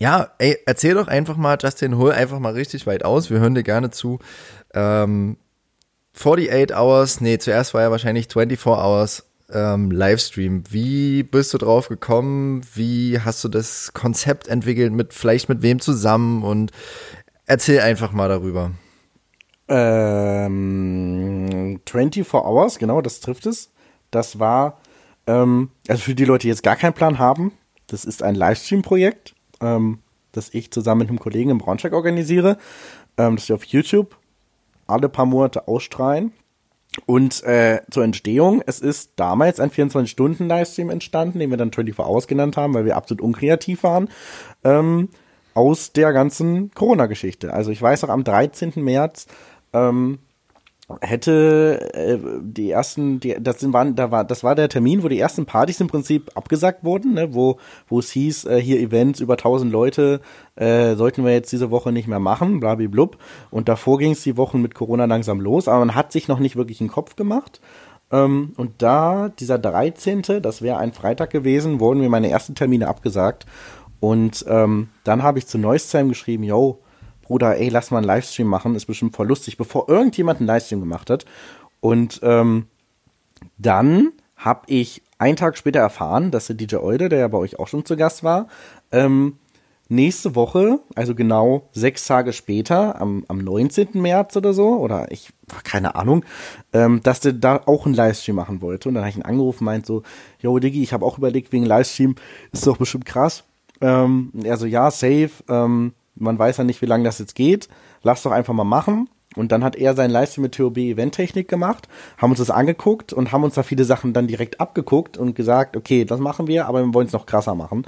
ja, ey, erzähl doch einfach mal, Justin, hol einfach mal richtig weit aus. Wir hören dir gerne zu. Ähm, 48 Hours, nee, zuerst war ja wahrscheinlich 24 Hours ähm, Livestream. Wie bist du drauf gekommen? Wie hast du das Konzept entwickelt? Mit vielleicht mit wem zusammen? Und erzähl einfach mal darüber. Ähm, 24 Hours, genau, das trifft es. Das war, ähm, also für die Leute, die jetzt gar keinen Plan haben, das ist ein Livestream-Projekt ähm, das ich zusammen mit einem Kollegen im Braunschweig organisiere, ähm, das wir auf YouTube alle paar Monate ausstrahlen. Und äh, zur Entstehung, es ist damals ein 24-Stunden-Livestream entstanden, den wir dann 24 Hours genannt haben, weil wir absolut unkreativ waren, ähm, aus der ganzen Corona-Geschichte. Also ich weiß auch, am 13. März ähm, hätte äh, die ersten, die, das waren, da war, das war der Termin, wo die ersten Partys im Prinzip abgesagt wurden, ne, wo, wo es hieß, äh, hier Events über 1000 Leute äh, sollten wir jetzt diese Woche nicht mehr machen, blub. Und davor ging es die Wochen mit Corona langsam los, aber man hat sich noch nicht wirklich einen Kopf gemacht. Ähm, und da, dieser 13., das wäre ein Freitag gewesen, wurden mir meine ersten Termine abgesagt. Und ähm, dann habe ich zu Neuszheim geschrieben, yo, Bruder, ey, lass mal einen Livestream machen, ist bestimmt voll lustig, bevor irgendjemand einen Livestream gemacht hat. Und ähm, dann habe ich einen Tag später erfahren, dass der DJ Eude, der ja bei euch auch schon zu Gast war, ähm, nächste Woche, also genau sechs Tage später, am, am 19. März oder so, oder ich, keine Ahnung, ähm, dass der da auch einen Livestream machen wollte. Und dann habe ich ihn angerufen, meint so, yo Diggi, ich habe auch überlegt wegen Livestream, ist doch bestimmt krass. Ähm, er so, ja, safe, ähm, man weiß ja nicht, wie lange das jetzt geht, lass doch einfach mal machen. Und dann hat er seinen Livestream mit TOB Eventtechnik gemacht, haben uns das angeguckt und haben uns da viele Sachen dann direkt abgeguckt und gesagt, okay, das machen wir, aber wir wollen es noch krasser machen.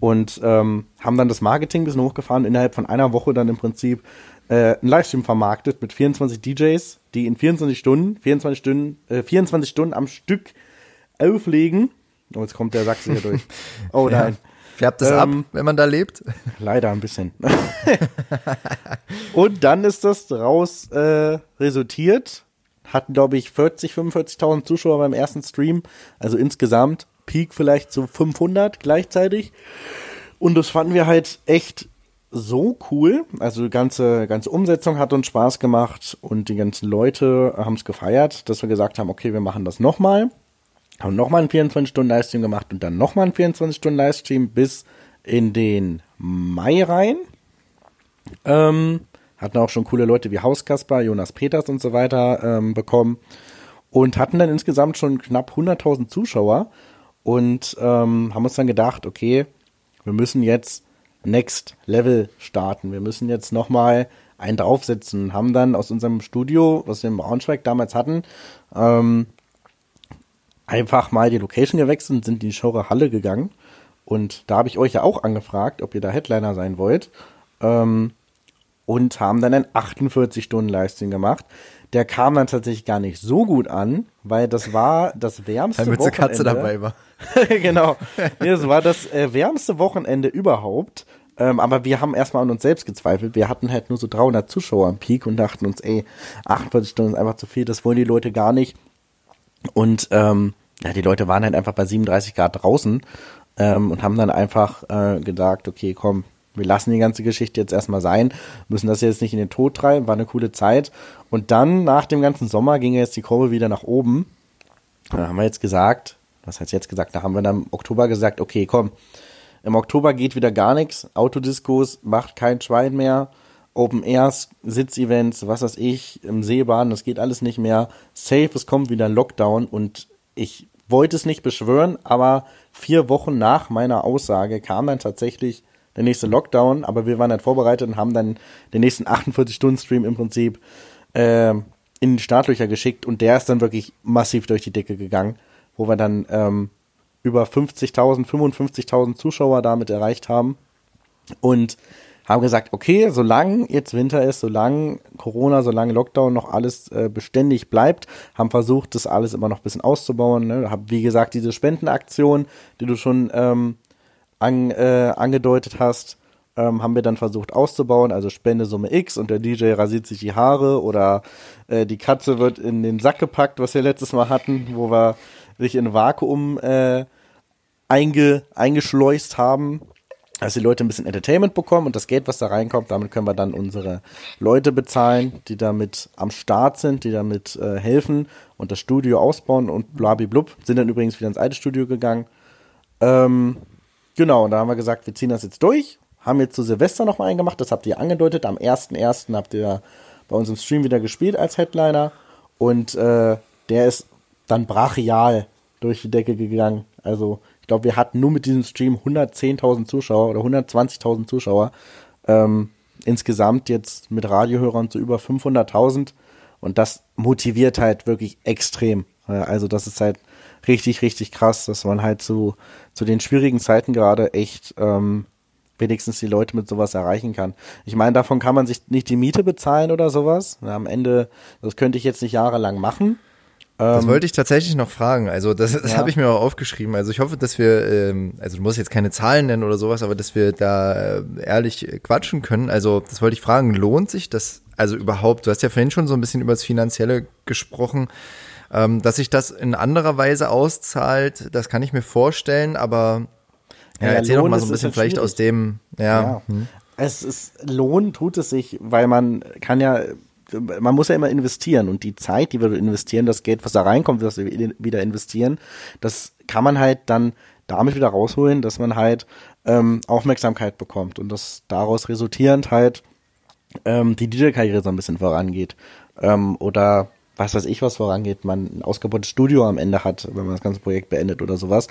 Und ähm, haben dann das Marketing ein bisschen hochgefahren, innerhalb von einer Woche dann im Prinzip äh, einen Livestream vermarktet mit 24 DJs, die in 24 Stunden, 24 Stunden, äh, 24 Stunden am Stück auflegen. Oh, jetzt kommt der Sachse hier durch. Oh nein. Ja. Färbt es ähm, ab, wenn man da lebt? Leider ein bisschen. und dann ist das daraus äh, resultiert. Hatten, glaube ich, 40, 45.000 Zuschauer beim ersten Stream. Also insgesamt Peak vielleicht zu 500 gleichzeitig. Und das fanden wir halt echt so cool. Also die ganze, ganze Umsetzung hat uns Spaß gemacht und die ganzen Leute haben es gefeiert, dass wir gesagt haben, okay, wir machen das nochmal haben nochmal einen 24-Stunden-Livestream gemacht und dann nochmal einen 24-Stunden-Livestream bis in den Mai rein. Ähm, hatten auch schon coole Leute wie Hauskasper, Jonas Peters und so weiter ähm, bekommen und hatten dann insgesamt schon knapp 100.000 Zuschauer und ähm, haben uns dann gedacht, okay, wir müssen jetzt Next Level starten. Wir müssen jetzt nochmal einen draufsetzen. Haben dann aus unserem Studio, was wir in Braunschweig damals hatten, ähm, einfach mal die Location gewechselt und sind in die Schaurer Halle gegangen. Und da habe ich euch ja auch angefragt, ob ihr da Headliner sein wollt. Ähm, und haben dann einen 48-Stunden-Livestream gemacht. Der kam dann tatsächlich gar nicht so gut an, weil das war das wärmste Damit Wochenende. Katze dabei war. genau. Nee, das war das äh, wärmste Wochenende überhaupt. Ähm, aber wir haben erstmal an uns selbst gezweifelt. Wir hatten halt nur so 300 Zuschauer am Peak und dachten uns, ey, 48 Stunden ist einfach zu viel, das wollen die Leute gar nicht. Und ähm, ja, die Leute waren halt einfach bei 37 Grad draußen ähm, und haben dann einfach äh, gesagt, okay, komm, wir lassen die ganze Geschichte jetzt erstmal sein, müssen das jetzt nicht in den Tod treiben, war eine coole Zeit. Und dann, nach dem ganzen Sommer, ging jetzt die Kurve wieder nach oben. Da haben wir jetzt gesagt, was heißt jetzt gesagt, da haben wir dann im Oktober gesagt, okay, komm, im Oktober geht wieder gar nichts, Autodiskos macht kein Schwein mehr, Open Airs, Sitzevents, was weiß ich, im Seebahn, das geht alles nicht mehr. Safe, es kommt wieder Lockdown und ich wollte es nicht beschwören, aber vier Wochen nach meiner Aussage kam dann tatsächlich der nächste Lockdown, aber wir waren dann vorbereitet und haben dann den nächsten 48-Stunden-Stream im Prinzip äh, in die Startlöcher geschickt und der ist dann wirklich massiv durch die Decke gegangen, wo wir dann ähm, über 50.000, 55.000 Zuschauer damit erreicht haben. Und haben gesagt, okay, solange jetzt Winter ist, solange Corona, solange Lockdown noch alles äh, beständig bleibt, haben versucht, das alles immer noch ein bisschen auszubauen. Ne? Hab, wie gesagt, diese Spendenaktion, die du schon ähm, an, äh, angedeutet hast, ähm, haben wir dann versucht auszubauen, also Spendesumme X und der DJ rasiert sich die Haare oder äh, die Katze wird in den Sack gepackt, was wir letztes Mal hatten, wo wir sich in Vakuum äh, einge, eingeschleust haben dass die Leute ein bisschen Entertainment bekommen und das Geld, was da reinkommt, damit können wir dann unsere Leute bezahlen, die damit am Start sind, die damit äh, helfen und das Studio ausbauen und blub. Sind dann übrigens wieder ins alte Studio gegangen. Ähm, genau, und da haben wir gesagt, wir ziehen das jetzt durch. Haben jetzt zu Silvester noch mal einen gemacht, das habt ihr angedeutet. Am 1.1. habt ihr bei uns im Stream wieder gespielt als Headliner. Und äh, der ist dann brachial durch die Decke gegangen. Also glaube, wir hatten nur mit diesem Stream 110.000 Zuschauer oder 120.000 Zuschauer. Ähm, insgesamt jetzt mit Radiohörern zu über 500.000. Und das motiviert halt wirklich extrem. Also das ist halt richtig, richtig krass, dass man halt zu, zu den schwierigen Zeiten gerade echt ähm, wenigstens die Leute mit sowas erreichen kann. Ich meine, davon kann man sich nicht die Miete bezahlen oder sowas. Am Ende, das könnte ich jetzt nicht jahrelang machen. Das ähm, wollte ich tatsächlich noch fragen. Also das, das ja. habe ich mir auch aufgeschrieben. Also ich hoffe, dass wir, ähm, also du musst jetzt keine Zahlen nennen oder sowas, aber dass wir da äh, ehrlich quatschen können. Also das wollte ich fragen, lohnt sich das also überhaupt? Du hast ja vorhin schon so ein bisschen über das Finanzielle gesprochen. Ähm, dass sich das in anderer Weise auszahlt, das kann ich mir vorstellen, aber ja, ja erzähl doch mal so ein bisschen vielleicht aus dem, ja. ja. Hm. Es ist, Lohn tut es sich, weil man kann ja man muss ja immer investieren und die Zeit, die wir investieren, das Geld, was da reinkommt, was wir wieder investieren, das kann man halt dann damit wieder rausholen, dass man halt ähm, Aufmerksamkeit bekommt und dass daraus resultierend halt ähm, die DJ-Karriere so ein bisschen vorangeht ähm, oder was weiß ich, was vorangeht, man ein ausgebautes Studio am Ende hat, wenn man das ganze Projekt beendet oder sowas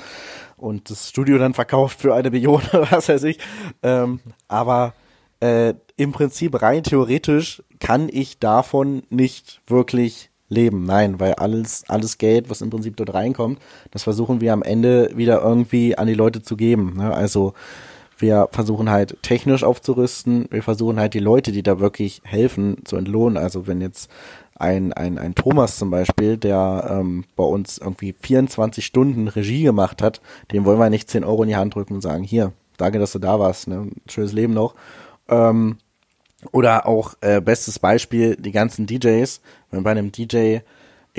und das Studio dann verkauft für eine Million oder was weiß ich. Ähm, aber äh, im Prinzip rein theoretisch kann ich davon nicht wirklich leben. Nein, weil alles, alles Geld, was im Prinzip dort reinkommt, das versuchen wir am Ende wieder irgendwie an die Leute zu geben. Ne? Also wir versuchen halt technisch aufzurüsten, wir versuchen halt die Leute, die da wirklich helfen, zu entlohnen. Also wenn jetzt ein, ein, ein Thomas zum Beispiel, der ähm, bei uns irgendwie 24 Stunden Regie gemacht hat, dem wollen wir nicht 10 Euro in die Hand drücken und sagen, hier, danke, dass du da warst, ne? schönes Leben noch. Ähm, oder auch äh, bestes Beispiel, die ganzen DJs, wenn bei einem DJ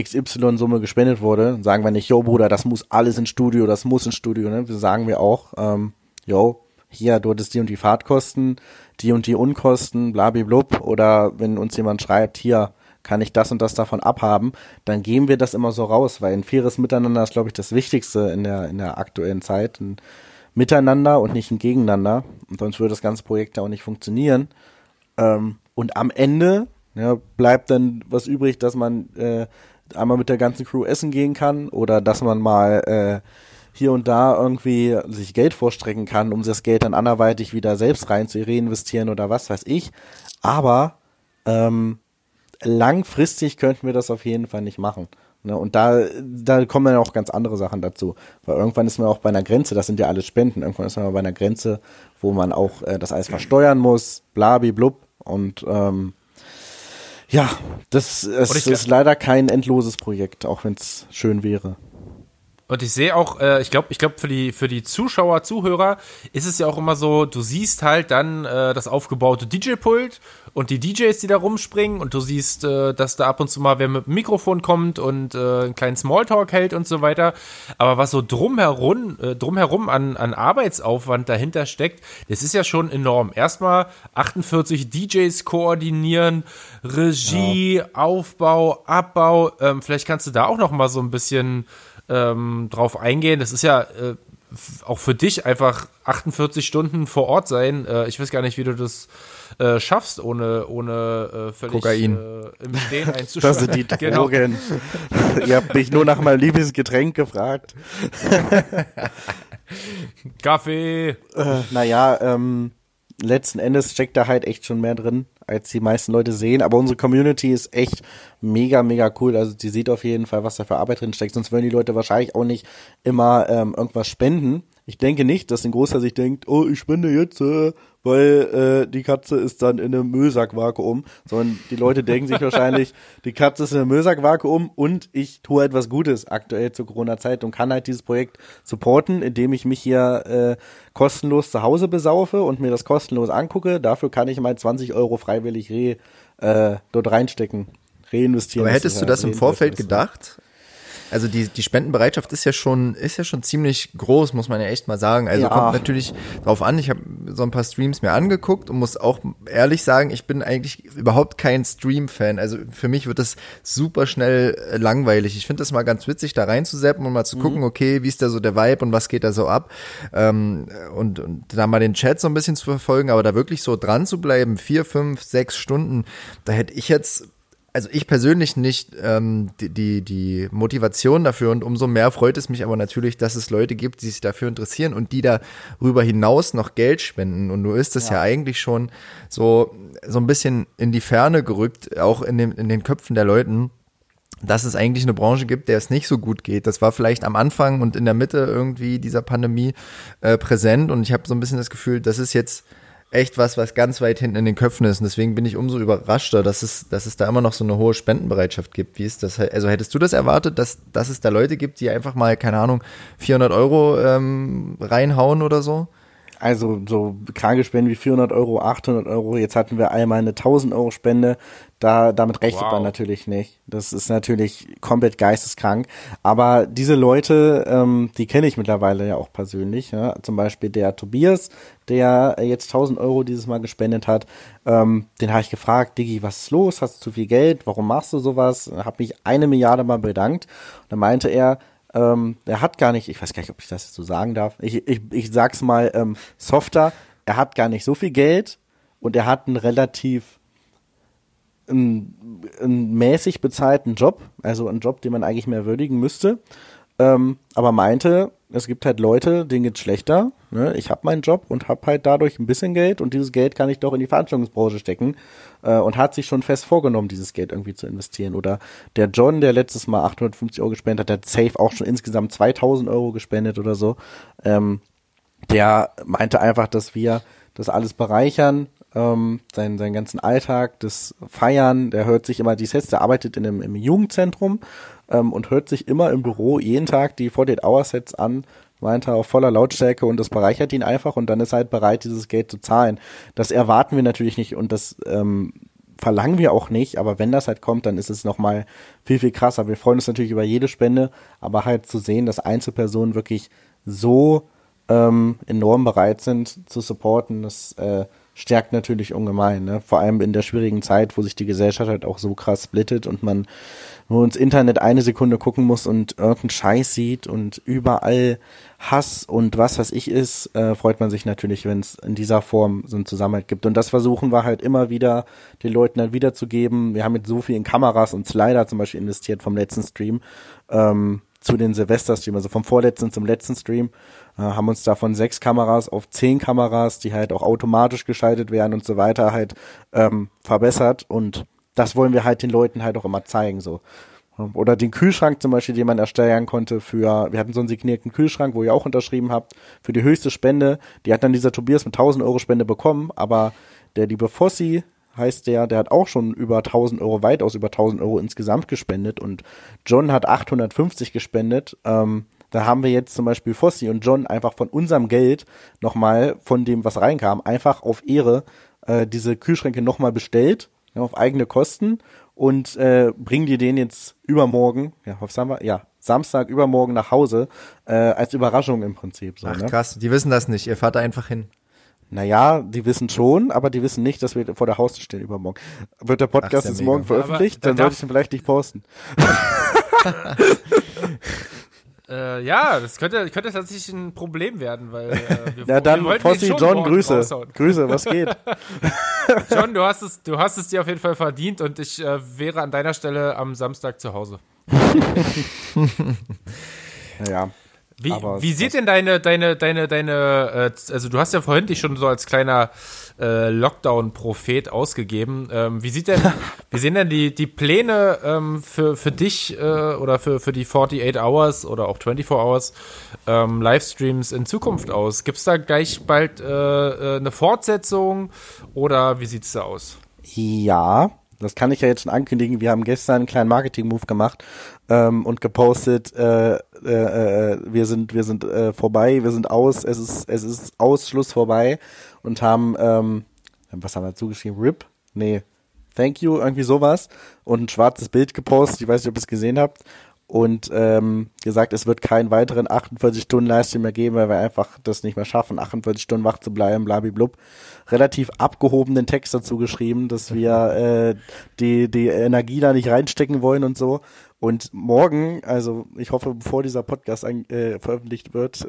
XY-Summe gespendet wurde, sagen wir nicht, yo Bruder, das muss alles ins Studio, das muss ins Studio, ne? Wir sagen wir auch, ähm, yo, hier, du hattest die und die Fahrtkosten, die und die Unkosten, blablablub, oder wenn uns jemand schreibt, hier, kann ich das und das davon abhaben, dann geben wir das immer so raus, weil ein faires Miteinander ist, glaube ich, das Wichtigste in der, in der aktuellen Zeit. Ein Miteinander und nicht ein Gegeneinander. Und sonst würde das ganze Projekt ja auch nicht funktionieren. Ähm, und am Ende ja, bleibt dann was übrig, dass man äh, einmal mit der ganzen Crew essen gehen kann oder dass man mal äh, hier und da irgendwie sich Geld vorstrecken kann, um das Geld dann anderweitig wieder selbst rein zu reinvestieren oder was weiß ich. Aber ähm, langfristig könnten wir das auf jeden Fall nicht machen. Ne? Und da, da kommen dann auch ganz andere Sachen dazu. Weil irgendwann ist man auch bei einer Grenze, das sind ja alles Spenden, irgendwann ist man bei einer Grenze, wo man auch äh, das alles versteuern muss, blabi blub. Und ähm, ja, das es ist leider kein endloses Projekt, auch wenn es schön wäre. Und ich sehe auch, äh, ich glaube, ich glaube für die für die Zuschauer, Zuhörer ist es ja auch immer so, du siehst halt dann äh, das aufgebaute DJ-Pult und die DJs, die da rumspringen und du siehst, äh, dass da ab und zu mal wer mit dem Mikrofon kommt und äh, einen kleinen Smalltalk hält und so weiter. Aber was so drumherum, äh, drumherum an, an Arbeitsaufwand dahinter steckt, das ist ja schon enorm. Erstmal 48 DJs koordinieren, Regie, ja. Aufbau, Abbau. Ähm, vielleicht kannst du da auch noch mal so ein bisschen ähm, drauf eingehen. Das ist ja äh, auch für dich einfach 48 Stunden vor Ort sein. Äh, ich weiß gar nicht, wie du das äh, schaffst, ohne, ohne äh, völlig Kokain. Äh, im Stehen einzuschlafen. Das sind die genau. Drogen. Genau. Ihr habt mich nur nach meinem Lieblingsgetränk gefragt. Kaffee. Äh, naja, ähm, letzten Endes steckt da halt echt schon mehr drin, als die meisten Leute sehen. Aber unsere Community ist echt mega, mega cool. Also die sieht auf jeden Fall, was da für Arbeit drin steckt. Sonst würden die Leute wahrscheinlich auch nicht immer ähm, irgendwas spenden. Ich denke nicht, dass ein Großer sich denkt, oh, ich spende jetzt, äh, weil äh, die Katze ist dann in einem Müllsackvakuum, sondern die Leute denken sich wahrscheinlich, die Katze ist in einem Müllsackvakuum und ich tue etwas Gutes aktuell zur Corona-Zeit und kann halt dieses Projekt supporten, indem ich mich hier äh, kostenlos zu Hause besaufe und mir das kostenlos angucke. Dafür kann ich mal 20 Euro freiwillig re, äh, dort reinstecken, reinvestieren. Aber hättest du das im Vorfeld gedacht? Also die, die Spendenbereitschaft ist ja schon, ist ja schon ziemlich groß, muss man ja echt mal sagen. Also ja. kommt natürlich drauf an. Ich habe so ein paar Streams mir angeguckt und muss auch ehrlich sagen, ich bin eigentlich überhaupt kein Stream-Fan. Also für mich wird das super schnell äh, langweilig. Ich finde das mal ganz witzig, da reinzuseppen und mal zu mhm. gucken, okay, wie ist da so der Vibe und was geht da so ab. Ähm, und, und da mal den Chat so ein bisschen zu verfolgen, aber da wirklich so dran zu bleiben, vier, fünf, sechs Stunden, da hätte ich jetzt also ich persönlich nicht ähm, die, die, die Motivation dafür und umso mehr freut es mich aber natürlich, dass es Leute gibt, die sich dafür interessieren und die darüber hinaus noch Geld spenden. Und nur ist es ja. ja. eigentlich schon so, so ein bisschen in die Ferne gerückt, auch in, dem, in den Köpfen der Leuten, dass es eigentlich eine Branche gibt, der es nicht so gut geht. Das war vielleicht am Anfang und in der Mitte irgendwie dieser Pandemie äh, präsent und ich habe so ein bisschen das Gefühl, das ist jetzt echt was, was ganz weit hinten in den Köpfen ist. Und deswegen bin ich umso überraschter, dass es, dass es da immer noch so eine hohe Spendenbereitschaft gibt. Wie ist das? Also hättest du das erwartet, dass, dass es da Leute gibt, die einfach mal, keine Ahnung, 400 Euro ähm, reinhauen oder so? Also so kranke Spenden wie 400 Euro, 800 Euro. Jetzt hatten wir einmal eine 1000 Euro Spende. Da, damit rechnet wow. man natürlich nicht. Das ist natürlich komplett geisteskrank. Aber diese Leute, ähm, die kenne ich mittlerweile ja auch persönlich. Ja? Zum Beispiel der Tobias, der jetzt 1000 Euro dieses Mal gespendet hat. Ähm, den habe ich gefragt, Diggi, was ist los? Hast du zu viel Geld? Warum machst du sowas? Habe mich eine Milliarde mal bedankt. Und dann meinte er, ähm, er hat gar nicht, ich weiß gar nicht, ob ich das so sagen darf. Ich, ich, ich sag's mal ähm, softer. Er hat gar nicht so viel Geld und er hat einen relativ einen, einen mäßig bezahlten Job, also einen Job, den man eigentlich mehr würdigen müsste. Ähm, aber meinte, es gibt halt Leute, denen geht's schlechter. Ne? Ich habe meinen Job und habe halt dadurch ein bisschen Geld und dieses Geld kann ich doch in die Veranstaltungsbranche stecken äh, und hat sich schon fest vorgenommen, dieses Geld irgendwie zu investieren. Oder der John, der letztes Mal 850 Euro gespendet hat, der hat safe auch schon insgesamt 2000 Euro gespendet oder so. Ähm, der meinte einfach, dass wir das alles bereichern, ähm, seinen, seinen ganzen Alltag, das Feiern, der hört sich immer die Sets, der arbeitet in einem, im Jugendzentrum ähm, und hört sich immer im Büro jeden Tag die 48 Hour Sets an, meint er auf voller Lautstärke und das bereichert ihn einfach und dann ist er halt bereit, dieses Geld zu zahlen. Das erwarten wir natürlich nicht und das ähm, verlangen wir auch nicht, aber wenn das halt kommt, dann ist es nochmal viel, viel krasser. Wir freuen uns natürlich über jede Spende, aber halt zu sehen, dass Einzelpersonen wirklich so ähm, enorm bereit sind zu supporten, das äh, stärkt natürlich ungemein. Ne? Vor allem in der schwierigen Zeit, wo sich die Gesellschaft halt auch so krass splittet und man nur ins Internet eine Sekunde gucken muss und irgendeinen Scheiß sieht und überall Hass und was weiß ich ist, äh, freut man sich natürlich, wenn es in dieser Form so einen Zusammenhalt gibt. Und das versuchen wir halt immer wieder den Leuten dann wiederzugeben. Wir haben mit so vielen Kameras und Slider zum Beispiel investiert vom letzten Stream ähm, zu den Silvester-Stream, also vom vorletzten zum letzten Stream äh, haben uns da von sechs Kameras auf zehn Kameras, die halt auch automatisch geschaltet werden und so weiter, halt ähm, verbessert. Und das wollen wir halt den Leuten halt auch immer zeigen, so. Oder den Kühlschrank zum Beispiel, den man erstellen konnte für, wir hatten so einen signierten Kühlschrank, wo ihr auch unterschrieben habt, für die höchste Spende. Die hat dann dieser Tobias mit 1000 Euro Spende bekommen, aber der liebe Fossi heißt der, der hat auch schon über 1000 Euro, weitaus über 1000 Euro insgesamt gespendet und John hat 850 gespendet. Ähm, da haben wir jetzt zum Beispiel Fossi und John einfach von unserem Geld nochmal, von dem, was reinkam, einfach auf Ehre äh, diese Kühlschränke nochmal bestellt, ja, auf eigene Kosten und äh, bringen die den jetzt übermorgen, ja, haben wir? Ja, Samstag übermorgen nach Hause, äh, als Überraschung im Prinzip. So, Ach ne? krass, die wissen das nicht, ihr fahrt da einfach hin. Naja, die wissen schon, aber die wissen nicht, dass wir vor der Haustür stehen übermorgen. Wird der Podcast jetzt morgen veröffentlicht, dann sollte ich ihn vielleicht nicht posten. Äh, ja, das könnte, könnte tatsächlich ein Problem werden, weil äh, wir, Ja, dann Fossi, John, Grüße. Raushauen. Grüße, was geht? John, du hast, es, du hast es dir auf jeden Fall verdient und ich äh, wäre an deiner Stelle am Samstag zu Hause. ja. Wie, wie sieht denn deine, deine, deine, deine, äh, also du hast ja vorhin dich schon so als kleiner äh, Lockdown-Prophet ausgegeben. Ähm, wie sieht denn, wie sehen denn die, die Pläne ähm, für, für dich äh, oder für, für die 48 Hours oder auch 24 Hours ähm, Livestreams in Zukunft aus? Gibt es da gleich bald äh, äh, eine Fortsetzung oder wie sieht es da aus? Ja, das kann ich ja jetzt schon ankündigen. Wir haben gestern einen kleinen Marketing-Move gemacht ähm, und gepostet, äh, äh, äh, wir sind, wir sind äh, vorbei, wir sind aus, es ist, es ist Ausschluss vorbei und haben, ähm, was haben wir dazu geschrieben? RIP? Nee, Thank you, irgendwie sowas. Und ein schwarzes Bild gepostet, ich weiß nicht, ob ihr es gesehen habt. und ähm, gesagt, es wird keinen weiteren 48 Stunden Livestream mehr geben, weil wir einfach das nicht mehr schaffen, 48 Stunden wach zu bleiben, blablablub. Relativ abgehobenen Text dazu geschrieben, dass wir äh, die, die Energie da nicht reinstecken wollen und so. Und morgen, also ich hoffe, bevor dieser Podcast ein, äh, veröffentlicht wird,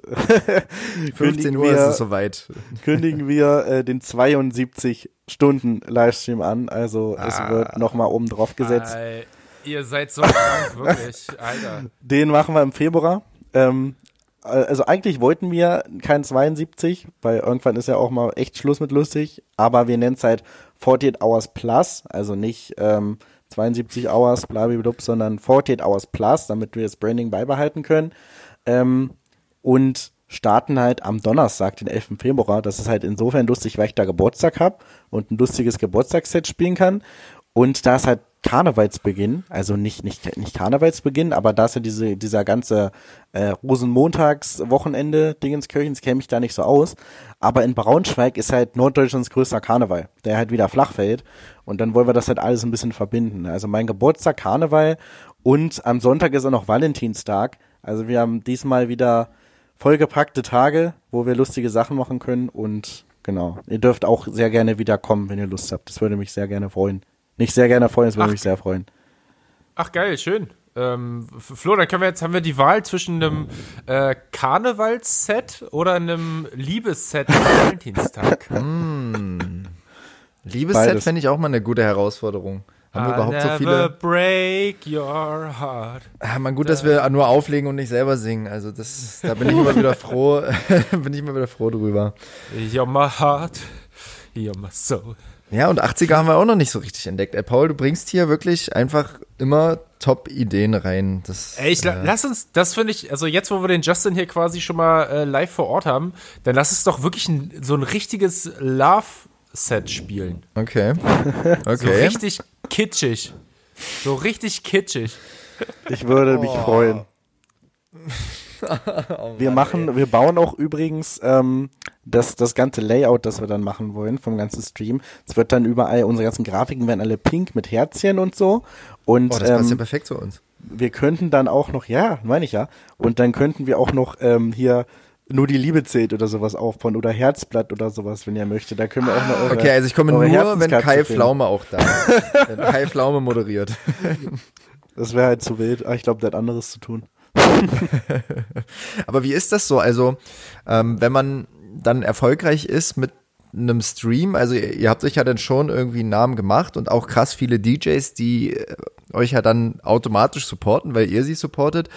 15 Uhr wir, ist es soweit. Kündigen wir äh, den 72 Stunden Livestream an. Also ah, es wird nochmal oben drauf gesetzt. Ei. Ihr seid so krank, wirklich, Alter. Den machen wir im Februar. Ähm, also eigentlich wollten wir kein 72, weil irgendwann ist ja auch mal echt Schluss mit lustig, aber wir nennen es halt 48 Hours Plus, also nicht ähm, 72 Hours, blablabla, sondern 48 Hours Plus, damit wir das Branding beibehalten können. Ähm, und starten halt am Donnerstag, den 11. Februar. Das ist halt insofern lustig, weil ich da Geburtstag habe und ein lustiges Geburtstagsset spielen kann. Und da ist halt Karnevalsbeginn, also nicht, nicht, nicht Karnevalsbeginn, aber da ist ja diese, dieser ganze äh, Rosenmontags-Wochenende Dingenskirchens, käme ich da nicht so aus. Aber in Braunschweig ist halt Norddeutschlands größter Karneval, der halt wieder flach fällt. Und dann wollen wir das halt alles ein bisschen verbinden. Also mein Geburtstag, Karneval und am Sonntag ist auch noch Valentinstag. Also wir haben diesmal wieder vollgepackte Tage, wo wir lustige Sachen machen können und genau. Ihr dürft auch sehr gerne wieder kommen, wenn ihr Lust habt. Das würde mich sehr gerne freuen. Nicht sehr gerne freuen, es würde mich sehr freuen. Ach geil, schön. Ähm, Flo, dann können wir jetzt haben wir die Wahl zwischen einem äh, Karnevalsset oder einem Liebesset am Valentinstag. mm. Liebesset fände ich auch mal eine gute Herausforderung. Haben wir überhaupt so viele? break your heart. Ja, man gut, dass wir nur auflegen und nicht selber singen. Also das, da bin ich immer wieder froh, bin ich immer wieder froh drüber. You're my heart, you're my soul. Ja, und 80er haben wir auch noch nicht so richtig entdeckt. Ey, Paul, du bringst hier wirklich einfach immer Top-Ideen rein. Das, Ey, ich, äh, lass uns, das finde ich, also jetzt, wo wir den Justin hier quasi schon mal äh, live vor Ort haben, dann lass es doch wirklich ein, so ein richtiges Love-Set spielen. Okay. Okay. So richtig kitschig. So richtig kitschig. Ich würde mich oh. freuen. oh wir machen, ey. wir bauen auch übrigens ähm, das, das ganze Layout, das wir dann machen wollen vom ganzen Stream. Es wird dann überall, unsere ganzen Grafiken werden alle pink mit Herzchen und so. Und, oh, das passt ja ähm, perfekt zu uns. Wir könnten dann auch noch, ja, meine ich ja, und dann könnten wir auch noch ähm, hier nur die Liebe zählt oder sowas aufbauen oder Herzblatt oder sowas, wenn ihr möchtet. Da können wir auch noch eure, Okay, also ich komme nur, wenn Kai Pflaume auch da ist. wenn Kai Pflaume moderiert. Das wäre halt zu wild. Aber ich glaube, der hat anderes zu tun. Aber wie ist das so? Also, ähm, wenn man dann erfolgreich ist mit einem Stream, also ihr, ihr, habt euch ja dann schon irgendwie einen Namen gemacht und auch krass viele DJs, die äh, euch ja dann automatisch supporten, weil ihr sie supportet.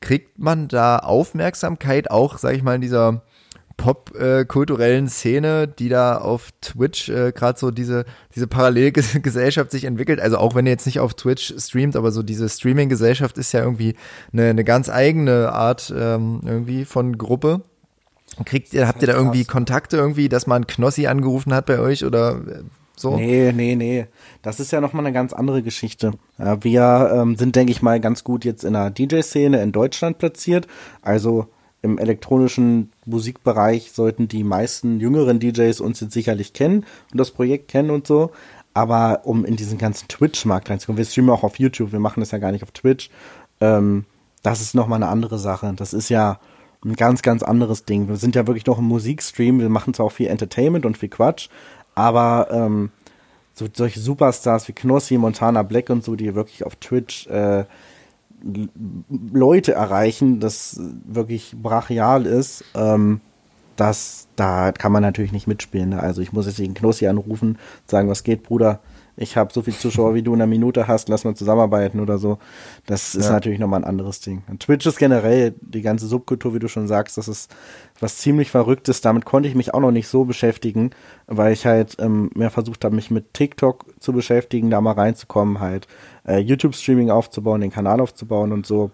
Kriegt man da Aufmerksamkeit auch, sag ich mal, in dieser popkulturellen Szene, die da auf Twitch äh, gerade so diese, diese Parallelgesellschaft sich entwickelt. Also auch wenn ihr jetzt nicht auf Twitch streamt, aber so diese Streaming-Gesellschaft ist ja irgendwie eine, eine ganz eigene Art ähm, irgendwie von Gruppe. Kriegt ihr, habt ihr da irgendwie Kontakte irgendwie, dass man Knossi angerufen hat bei euch oder äh, so? Nee, nee, nee. Das ist ja nochmal eine ganz andere Geschichte. Wir ähm, sind, denke ich mal, ganz gut jetzt in der DJ-Szene in Deutschland platziert. Also im elektronischen Musikbereich sollten die meisten jüngeren DJs uns jetzt sicherlich kennen und das Projekt kennen und so. Aber um in diesen ganzen Twitch-Markt reinzukommen, wir streamen auch auf YouTube, wir machen das ja gar nicht auf Twitch. Ähm, das ist nochmal eine andere Sache. Das ist ja ein ganz, ganz anderes Ding. Wir sind ja wirklich noch ein Musikstream, wir machen zwar auch viel Entertainment und viel Quatsch, aber ähm, so, solche Superstars wie Knossi, Montana Black und so, die wirklich auf Twitch äh, Leute erreichen, das wirklich brachial ist, ähm, das, da kann man natürlich nicht mitspielen. Ne? Also ich muss jetzt den Knossi anrufen, sagen, was geht, Bruder? Ich habe so viel Zuschauer, wie du in einer Minute hast, lass mal zusammenarbeiten oder so. Das ist ja. natürlich nochmal ein anderes Ding. Und Twitch ist generell die ganze Subkultur, wie du schon sagst, das ist was ziemlich Verrücktes. Damit konnte ich mich auch noch nicht so beschäftigen, weil ich halt ähm, mehr versucht habe, mich mit TikTok zu beschäftigen, da mal reinzukommen, halt äh, YouTube-Streaming aufzubauen, den Kanal aufzubauen und so.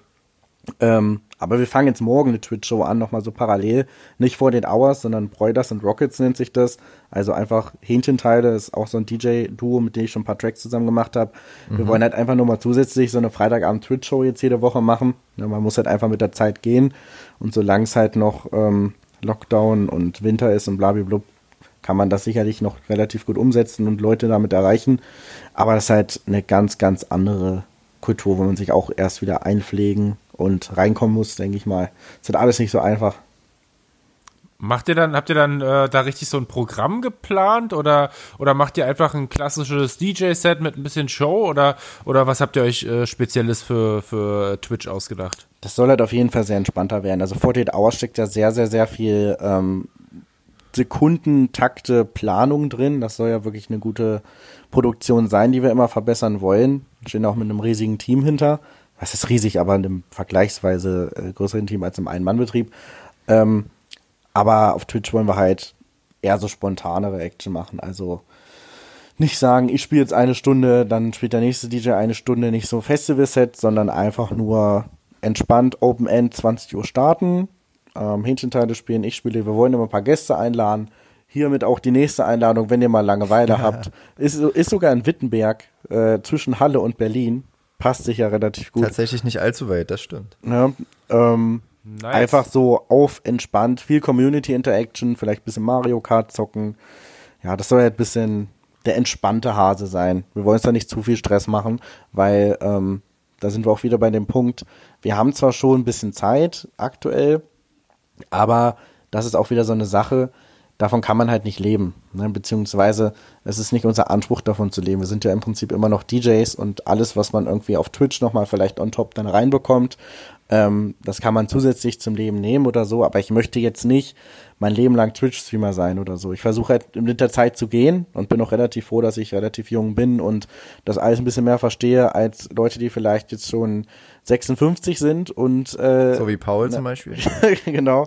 Ähm, aber wir fangen jetzt morgen eine Twitch-Show an, nochmal so parallel. Nicht vor den Hours, sondern Broiders and Rockets nennt sich das. Also einfach Hähnchenteile, ist auch so ein DJ-Duo, mit dem ich schon ein paar Tracks zusammen gemacht habe. Mhm. Wir wollen halt einfach nur mal zusätzlich so eine Freitagabend-Twitch-Show jetzt jede Woche machen. Ja, man muss halt einfach mit der Zeit gehen. Und solange es halt noch ähm, Lockdown und Winter ist und blablabla, kann man das sicherlich noch relativ gut umsetzen und Leute damit erreichen. Aber das ist halt eine ganz, ganz andere Kultur, wo man sich auch erst wieder einpflegen und reinkommen muss, denke ich mal. Es wird alles nicht so einfach. Macht ihr dann, habt ihr dann äh, da richtig so ein Programm geplant oder, oder macht ihr einfach ein klassisches DJ-Set mit ein bisschen Show oder, oder was habt ihr euch äh, Spezielles für, für Twitch ausgedacht? Das soll halt auf jeden Fall sehr entspannter werden. Also 48 Hours steckt ja sehr, sehr, sehr viel ähm, Sekundentakte Planung drin. Das soll ja wirklich eine gute Produktion sein, die wir immer verbessern wollen. Wir stehen auch mit einem riesigen Team hinter. Das ist riesig, aber in einem vergleichsweise äh, größeren Team als im Ein-Mann-Betrieb. Ähm, aber auf Twitch wollen wir halt eher so spontanere Action machen. Also nicht sagen, ich spiele jetzt eine Stunde, dann spielt der nächste DJ eine Stunde, nicht so Festival-Set, sondern einfach nur entspannt Open End 20 Uhr starten, ähm, Hähnchenteile spielen, ich spiele, wir wollen immer ein paar Gäste einladen. Hiermit auch die nächste Einladung, wenn ihr mal Langeweile habt. Ist, ist sogar in Wittenberg äh, zwischen Halle und Berlin. Passt sich ja relativ gut. Tatsächlich nicht allzu weit, das stimmt. Ja, ähm, Nice. Einfach so auf entspannt, viel Community Interaction, vielleicht ein bisschen Mario Kart zocken. Ja, das soll ja ein bisschen der entspannte Hase sein. Wir wollen uns da nicht zu viel Stress machen, weil ähm, da sind wir auch wieder bei dem Punkt, wir haben zwar schon ein bisschen Zeit aktuell, aber das ist auch wieder so eine Sache, davon kann man halt nicht leben. Ne? Beziehungsweise es ist nicht unser Anspruch, davon zu leben. Wir sind ja im Prinzip immer noch DJs und alles, was man irgendwie auf Twitch nochmal vielleicht on top dann reinbekommt, ähm, das kann man zusätzlich zum Leben nehmen oder so, aber ich möchte jetzt nicht mein Leben lang Twitch-Streamer sein oder so. Ich versuche halt mit der Zeit zu gehen und bin auch relativ froh, dass ich relativ jung bin und das alles ein bisschen mehr verstehe als Leute, die vielleicht jetzt schon 56 sind und äh, so wie Paul na, zum Beispiel. genau.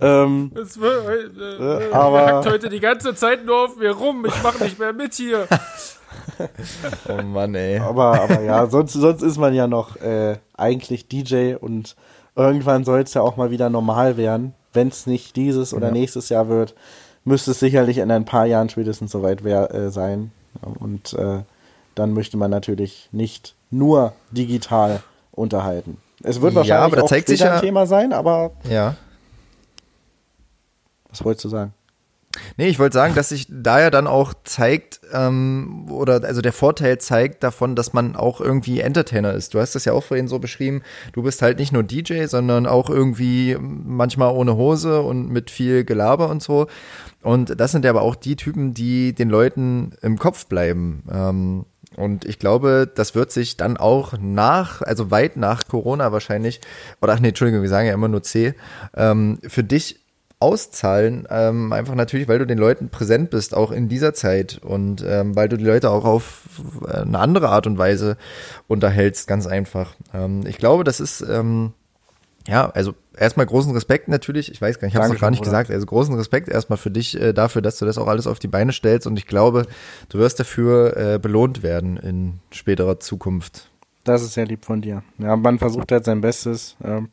ähm, es wird, äh, äh, aber heute die ganze Zeit nur auf mir rum. Ich mache nicht mehr mit hier. oh Mann, ey. Aber, aber ja, sonst, sonst ist man ja noch äh, eigentlich DJ und irgendwann soll es ja auch mal wieder normal werden. Wenn es nicht dieses oder ja. nächstes Jahr wird, müsste es sicherlich in ein paar Jahren spätestens soweit wär, äh, sein. Und äh, dann möchte man natürlich nicht nur digital unterhalten. Es wird wahrscheinlich ja, auch zeigt ja, ein Thema sein, aber ja. Was wolltest du sagen? Nee, ich wollte sagen, dass sich da ja dann auch zeigt, ähm, oder also der Vorteil zeigt davon, dass man auch irgendwie Entertainer ist. Du hast das ja auch vorhin so beschrieben, du bist halt nicht nur DJ, sondern auch irgendwie manchmal ohne Hose und mit viel Gelaber und so. Und das sind ja aber auch die Typen, die den Leuten im Kopf bleiben. Ähm, und ich glaube, das wird sich dann auch nach, also weit nach Corona wahrscheinlich, oder ach nee, Entschuldigung, wir sagen ja immer nur C, ähm, für dich auszahlen, ähm, einfach natürlich, weil du den Leuten präsent bist, auch in dieser Zeit und ähm, weil du die Leute auch auf äh, eine andere Art und Weise unterhältst, ganz einfach. Ähm, ich glaube, das ist, ähm, ja, also erstmal großen Respekt natürlich, ich weiß gar nicht, ich habe es noch gar nicht gesagt, also großen Respekt erstmal für dich äh, dafür, dass du das auch alles auf die Beine stellst und ich glaube, du wirst dafür äh, belohnt werden in späterer Zukunft. Das ist sehr lieb von dir. Ja, man versucht halt sein Bestes. Ähm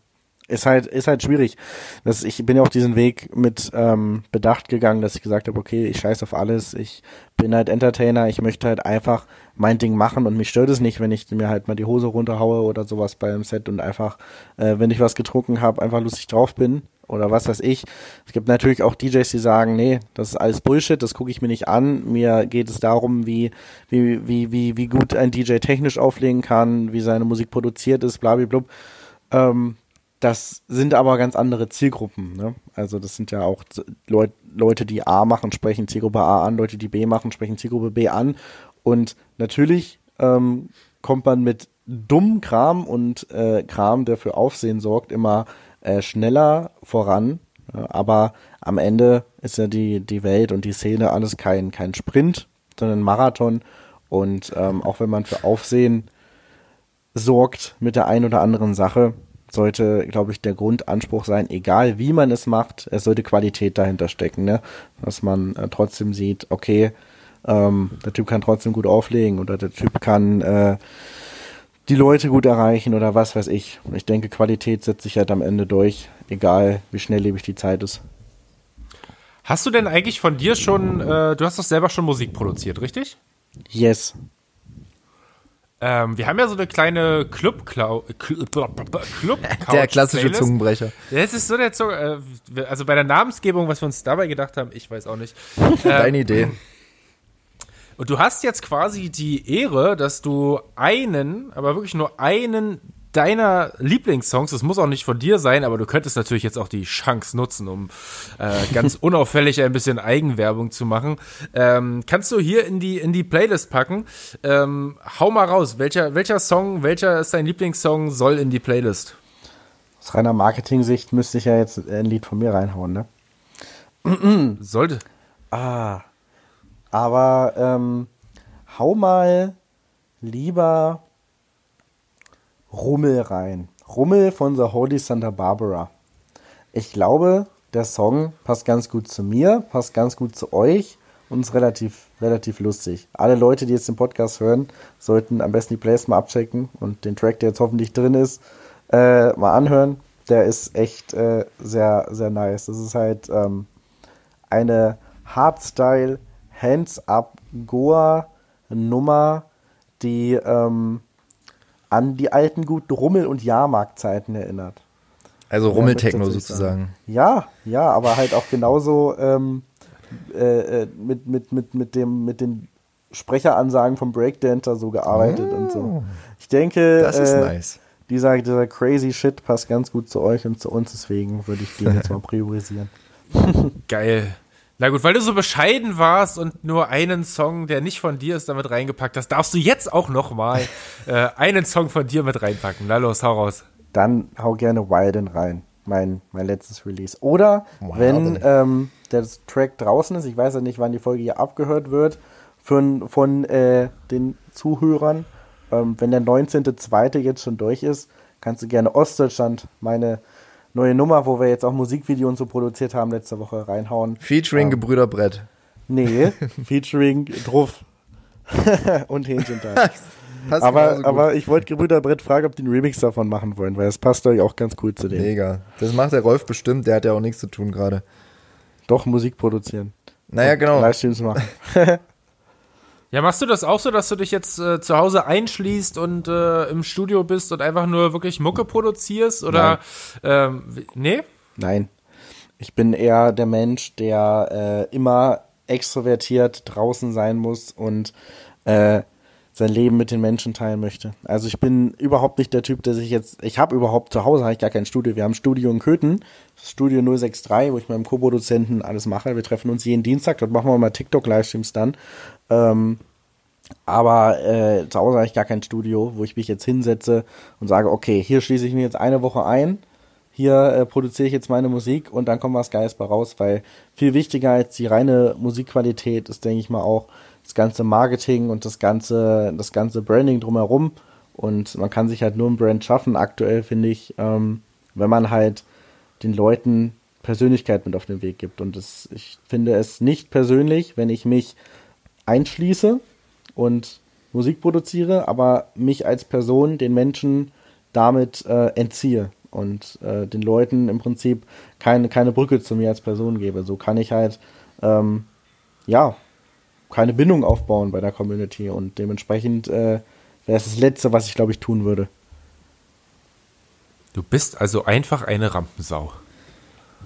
ist halt, ist halt schwierig. Das, ich bin ja auch diesen Weg mit ähm, Bedacht gegangen, dass ich gesagt habe, okay, ich scheiß auf alles, ich bin halt Entertainer, ich möchte halt einfach mein Ding machen und mich stört es nicht, wenn ich mir halt mal die Hose runterhaue oder sowas beim Set und einfach, äh, wenn ich was getrunken habe, einfach lustig drauf bin oder was weiß ich. Es gibt natürlich auch DJs, die sagen, nee, das ist alles Bullshit, das gucke ich mir nicht an. Mir geht es darum, wie, wie, wie, wie, wie gut ein DJ technisch auflegen kann, wie seine Musik produziert ist, blablabla. Ähm, das sind aber ganz andere Zielgruppen. Ne? Also das sind ja auch Leut Leute, die A machen, sprechen Zielgruppe A an, Leute, die B machen, sprechen Zielgruppe B an. Und natürlich ähm, kommt man mit dummem Kram und äh, Kram, der für Aufsehen sorgt, immer äh, schneller voran. aber am Ende ist ja die, die Welt und die Szene alles kein, kein Sprint, sondern ein Marathon. Und ähm, auch wenn man für Aufsehen sorgt mit der einen oder anderen Sache, sollte, glaube ich, der Grundanspruch sein, egal wie man es macht, es sollte Qualität dahinter stecken, ne? Dass man äh, trotzdem sieht, okay, ähm, der Typ kann trotzdem gut auflegen oder der Typ kann äh, die Leute gut erreichen oder was weiß ich. Und ich denke, Qualität setzt sich halt am Ende durch, egal wie schnelllebig die Zeit ist. Hast du denn eigentlich von dir schon, äh, du hast doch selber schon Musik produziert, richtig? Yes. Ähm, wir haben ja so eine kleine Club Club Der klassische Playlist. Zungenbrecher. Das ist so der Zunge, äh, also bei der Namensgebung, was wir uns dabei gedacht haben, ich weiß auch nicht. Deine ähm, Idee. Und du hast jetzt quasi die Ehre, dass du einen, aber wirklich nur einen deiner Lieblingssongs, das muss auch nicht von dir sein, aber du könntest natürlich jetzt auch die Chance nutzen, um äh, ganz unauffällig ein bisschen Eigenwerbung zu machen. Ähm, kannst du hier in die, in die Playlist packen? Ähm, hau mal raus, welcher, welcher Song, welcher ist dein Lieblingssong, soll in die Playlist? Aus reiner Marketing-Sicht müsste ich ja jetzt ein Lied von mir reinhauen, ne? Sollte. Ah. Aber ähm, hau mal lieber Rummel rein. Rummel von The Holy Santa Barbara. Ich glaube, der Song passt ganz gut zu mir, passt ganz gut zu euch und ist relativ, relativ lustig. Alle Leute, die jetzt den Podcast hören, sollten am besten die Playlist mal abchecken und den Track, der jetzt hoffentlich drin ist, äh, mal anhören. Der ist echt äh, sehr, sehr nice. Das ist halt ähm, eine Hardstyle, Hands-Up, Goa-Nummer, die ähm, an die alten guten Rummel- und Jahrmarktzeiten erinnert. Also Rummeltechno ja, sozusagen. Ja, ja, aber halt auch genauso ähm, äh, äh, mit, mit, mit, mit, dem, mit den Sprecheransagen vom Breakdancer so gearbeitet oh, und so. Oh. Ich denke, das ist äh, nice. dieser, dieser crazy Shit passt ganz gut zu euch und zu uns, deswegen würde ich den jetzt mal priorisieren. Geil. Na gut, weil du so bescheiden warst und nur einen Song, der nicht von dir ist, damit reingepackt hast, darfst du jetzt auch noch mal äh, einen Song von dir mit reinpacken. Na los, hau raus. Dann hau gerne Wilden rein, mein, mein letztes Release. Oder wenn ähm, der Track draußen ist, ich weiß ja nicht, wann die Folge hier abgehört wird, von, von äh, den Zuhörern, ähm, wenn der 19.2. jetzt schon durch ist, kannst du gerne Ostdeutschland meine neue Nummer, wo wir jetzt auch Musikvideo und so produziert haben, letzte Woche reinhauen. Featuring ähm, Gebrüder Brett. Nee, featuring Druff und Hähnchenteil. aber, aber ich wollte Gebrüder Brett fragen, ob die einen Remix davon machen wollen, weil das passt euch auch ganz cool zu denen. Mega. Das macht der Rolf bestimmt, der hat ja auch nichts zu tun gerade. Doch, Musik produzieren. Naja, genau. Livestreams machen. Ja, machst du das auch so, dass du dich jetzt äh, zu Hause einschließt und äh, im Studio bist und einfach nur wirklich Mucke produzierst? Oder Nein. Ähm, nee? Nein. Ich bin eher der Mensch, der äh, immer extrovertiert draußen sein muss und äh, sein Leben mit den Menschen teilen möchte. Also ich bin überhaupt nicht der Typ, der sich jetzt, ich habe überhaupt zu Hause habe ich gar kein Studio. Wir haben Studio in Köthen, Studio 063, wo ich mit meinem Co-Produzenten alles mache. Wir treffen uns jeden Dienstag, dort machen wir mal TikTok-Livestreams dann ähm, aber äh, zu Hause habe ich gar kein Studio, wo ich mich jetzt hinsetze und sage, okay, hier schließe ich mich jetzt eine Woche ein, hier äh, produziere ich jetzt meine Musik und dann kommt was Geiles bei raus, weil viel wichtiger als die reine Musikqualität ist, denke ich mal, auch das ganze Marketing und das ganze, das ganze Branding drumherum. Und man kann sich halt nur ein Brand schaffen, aktuell finde ich, ähm, wenn man halt den Leuten Persönlichkeit mit auf den Weg gibt. Und das, ich finde es nicht persönlich, wenn ich mich einschließe und Musik produziere, aber mich als Person den Menschen damit äh, entziehe und äh, den Leuten im Prinzip keine, keine Brücke zu mir als Person gebe. So kann ich halt, ähm, ja, keine Bindung aufbauen bei der Community und dementsprechend äh, wäre es das Letzte, was ich glaube ich tun würde. Du bist also einfach eine Rampensau.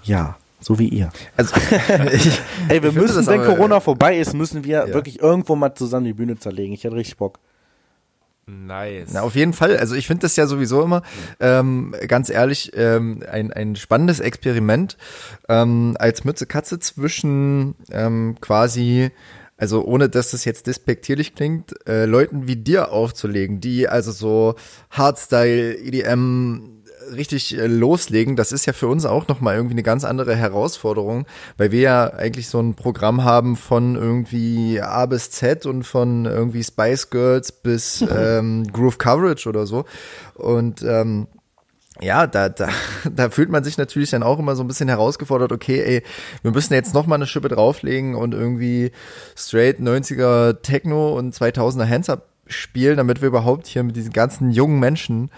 Ja. So wie ihr. Also, ich, Ey, wir müssen, wenn aber, Corona vorbei ist, müssen wir ja. wirklich irgendwo mal zusammen die Bühne zerlegen. Ich hätte richtig Bock. Nice. Na, auf jeden Fall. Also ich finde das ja sowieso immer, ähm, ganz ehrlich, ähm, ein, ein spannendes Experiment ähm, als Mütze Katze zwischen ähm, quasi also ohne dass das jetzt despektierlich klingt, äh, Leuten wie dir aufzulegen, die also so Hardstyle, EDM, richtig äh, loslegen, das ist ja für uns auch nochmal irgendwie eine ganz andere Herausforderung, weil wir ja eigentlich so ein Programm haben von irgendwie A bis Z und von irgendwie Spice Girls bis ähm, Groove Coverage oder so. Und ähm, ja, da, da, da fühlt man sich natürlich dann auch immer so ein bisschen herausgefordert, okay, ey, wir müssen jetzt noch mal eine Schippe drauflegen und irgendwie straight 90er Techno und 2000er Hands-Up spielen, damit wir überhaupt hier mit diesen ganzen jungen Menschen,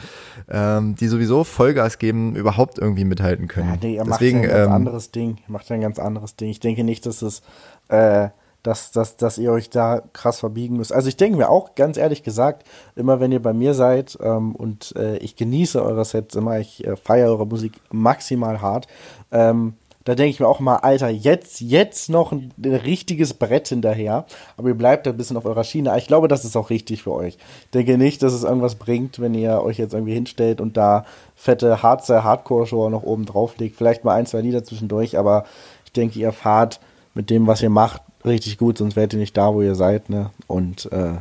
ähm, die sowieso Vollgas geben, überhaupt irgendwie mithalten können. Ja, nee, er Deswegen, macht ja ein ganz ähm, anderes Ding. Er macht ja ein ganz anderes Ding. Ich denke nicht, dass es, äh, dass, dass, dass ihr euch da krass verbiegen müsst. Also ich denke mir auch, ganz ehrlich gesagt, immer wenn ihr bei mir seid ähm, und äh, ich genieße eure Sets immer, ich äh, feiere eure Musik maximal hart, ähm, Da denke ich mir auch mal, Alter, jetzt, jetzt noch ein, ein, richtiges Brett hinterher. Aber ihr bleibt ein bisschen auf eurer Schiene. Ich glaube, das ist auch richtig für euch. Ich denke nicht, dass es irgendwas bringt, wenn ihr euch jetzt irgendwie hinstellt und da fette Harzer Hardcore-Show noch oben drauf legt. Vielleicht mal ein, zwei Lieder zwischendurch, aber ich denke, ihr fahrt mit dem, was ihr macht, richtig gut, sonst wärt ihr nicht da, wo ihr seid, ne? Und äh,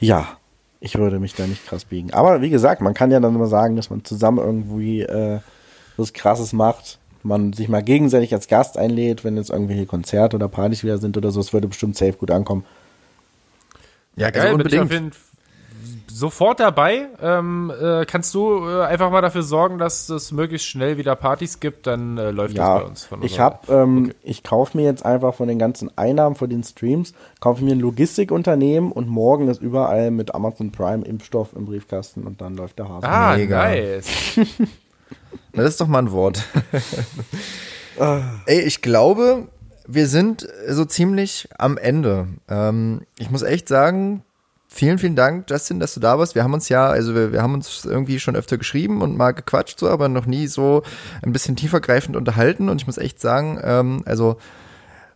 ja, ich würde mich da nicht krass biegen. Aber wie gesagt, man kann ja dann immer sagen, dass man zusammen irgendwie äh, was Krasses macht. Man sich mal gegenseitig als Gast einlädt, wenn jetzt irgendwelche Konzerte oder Partys wieder sind oder so. Es würde bestimmt safe gut ankommen. Ja, geil, also unbedingt. Sofort dabei. Ähm, äh, kannst du äh, einfach mal dafür sorgen, dass es möglichst schnell wieder Partys gibt, dann äh, läuft ja, das bei uns. Von ich habe, ähm, okay. ich kaufe mir jetzt einfach von den ganzen Einnahmen von den Streams, kaufe mir ein Logistikunternehmen und morgen ist überall mit Amazon Prime Impfstoff im Briefkasten und dann läuft der Hase. Ah, Mega. nice. das ist doch mal ein Wort. Ey, ich glaube, wir sind so ziemlich am Ende. Ähm, ich muss echt sagen, Vielen, vielen Dank, Justin, dass du da warst. Wir haben uns ja, also wir, wir haben uns irgendwie schon öfter geschrieben und mal gequatscht, so, aber noch nie so ein bisschen tiefergreifend unterhalten. Und ich muss echt sagen, ähm, also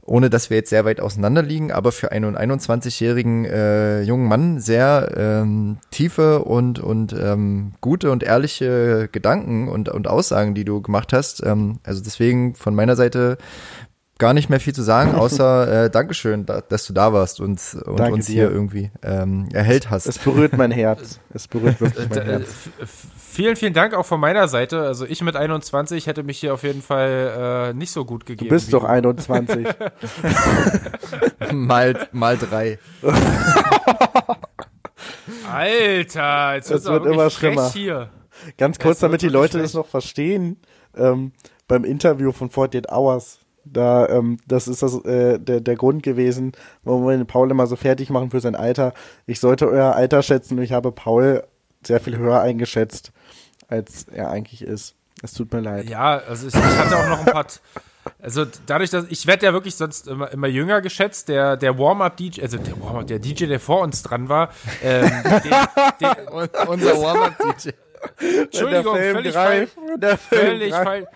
ohne dass wir jetzt sehr weit auseinander liegen, aber für einen 21-jährigen äh, jungen Mann sehr ähm, tiefe und, und ähm, gute und ehrliche Gedanken und, und Aussagen, die du gemacht hast. Ähm, also deswegen von meiner Seite gar nicht mehr viel zu sagen, außer äh, Dankeschön, da, dass du da warst und, und uns dir. hier irgendwie ähm, erhellt hast. Es berührt mein Herz. Es berührt wirklich mein Herz. Vielen, vielen Dank auch von meiner Seite. Also ich mit 21 hätte mich hier auf jeden Fall äh, nicht so gut gegeben. Du bist doch 21. mal, mal drei. Alter, jetzt das wird immer schlimmer. Hier. Ganz kurz, damit die Leute das noch verstehen, ähm, beim Interview von 48 Hours da, ähm, das ist das, äh, der, der Grund gewesen, warum wir den Paul immer so fertig machen für sein Alter. Ich sollte euer Alter schätzen und ich habe Paul sehr viel höher eingeschätzt, als er eigentlich ist. Es tut mir leid. Ja, also ich, ich hatte auch noch ein paar. Also dadurch, dass ich werde ja wirklich sonst immer, immer jünger geschätzt, der, der Warm-Up-DJ, also der Warm-Up, der DJ, der vor uns dran war, ähm, der, der, unser Warm-Up-DJ. Entschuldigung, völlig falsch. Völlig falsch.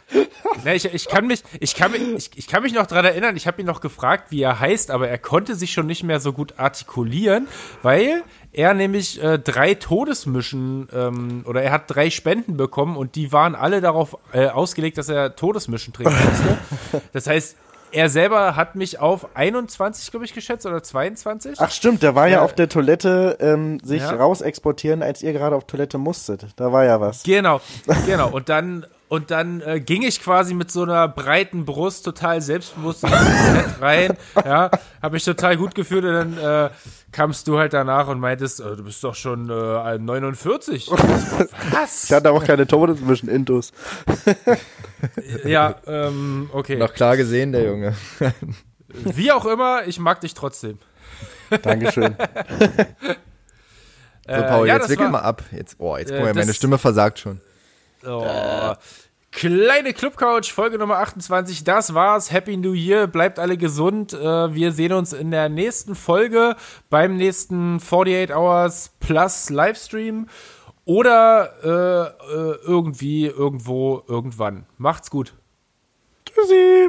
Nee, ich, ich, kann mich, ich, kann mich, ich, ich kann mich noch daran erinnern, ich habe ihn noch gefragt, wie er heißt, aber er konnte sich schon nicht mehr so gut artikulieren, weil er nämlich äh, drei Todesmischen ähm, oder er hat drei Spenden bekommen und die waren alle darauf äh, ausgelegt, dass er Todesmischen trinken musste. Das heißt, er selber hat mich auf 21, glaube ich, geschätzt oder 22. Ach stimmt, der war ja, ja auf der Toilette ähm, sich ja. rausexportieren, als ihr gerade auf Toilette musstet. Da war ja was. Genau, genau. Und dann und dann äh, ging ich quasi mit so einer breiten Brust total selbstbewusst in das Set rein. Ja, habe ich total gut gefühlt. Und dann äh, kamst du halt danach und meintest, äh, du bist doch schon äh, 49. Was? Ich hatte auch keine Tode zwischen Intus. ja, ähm, okay. Noch klar gesehen, der Junge. Wie auch immer, ich mag dich trotzdem. Dankeschön. So, Paul, äh, ja, jetzt wickel mal ab. Jetzt, oh, jetzt guck mal, meine Stimme versagt schon. Oh. Kleine Clubcouch, Folge Nummer 28. Das war's. Happy New Year. Bleibt alle gesund. Äh, wir sehen uns in der nächsten Folge beim nächsten 48 Hours Plus Livestream oder äh, äh, irgendwie, irgendwo, irgendwann. Macht's gut. Tschüssi.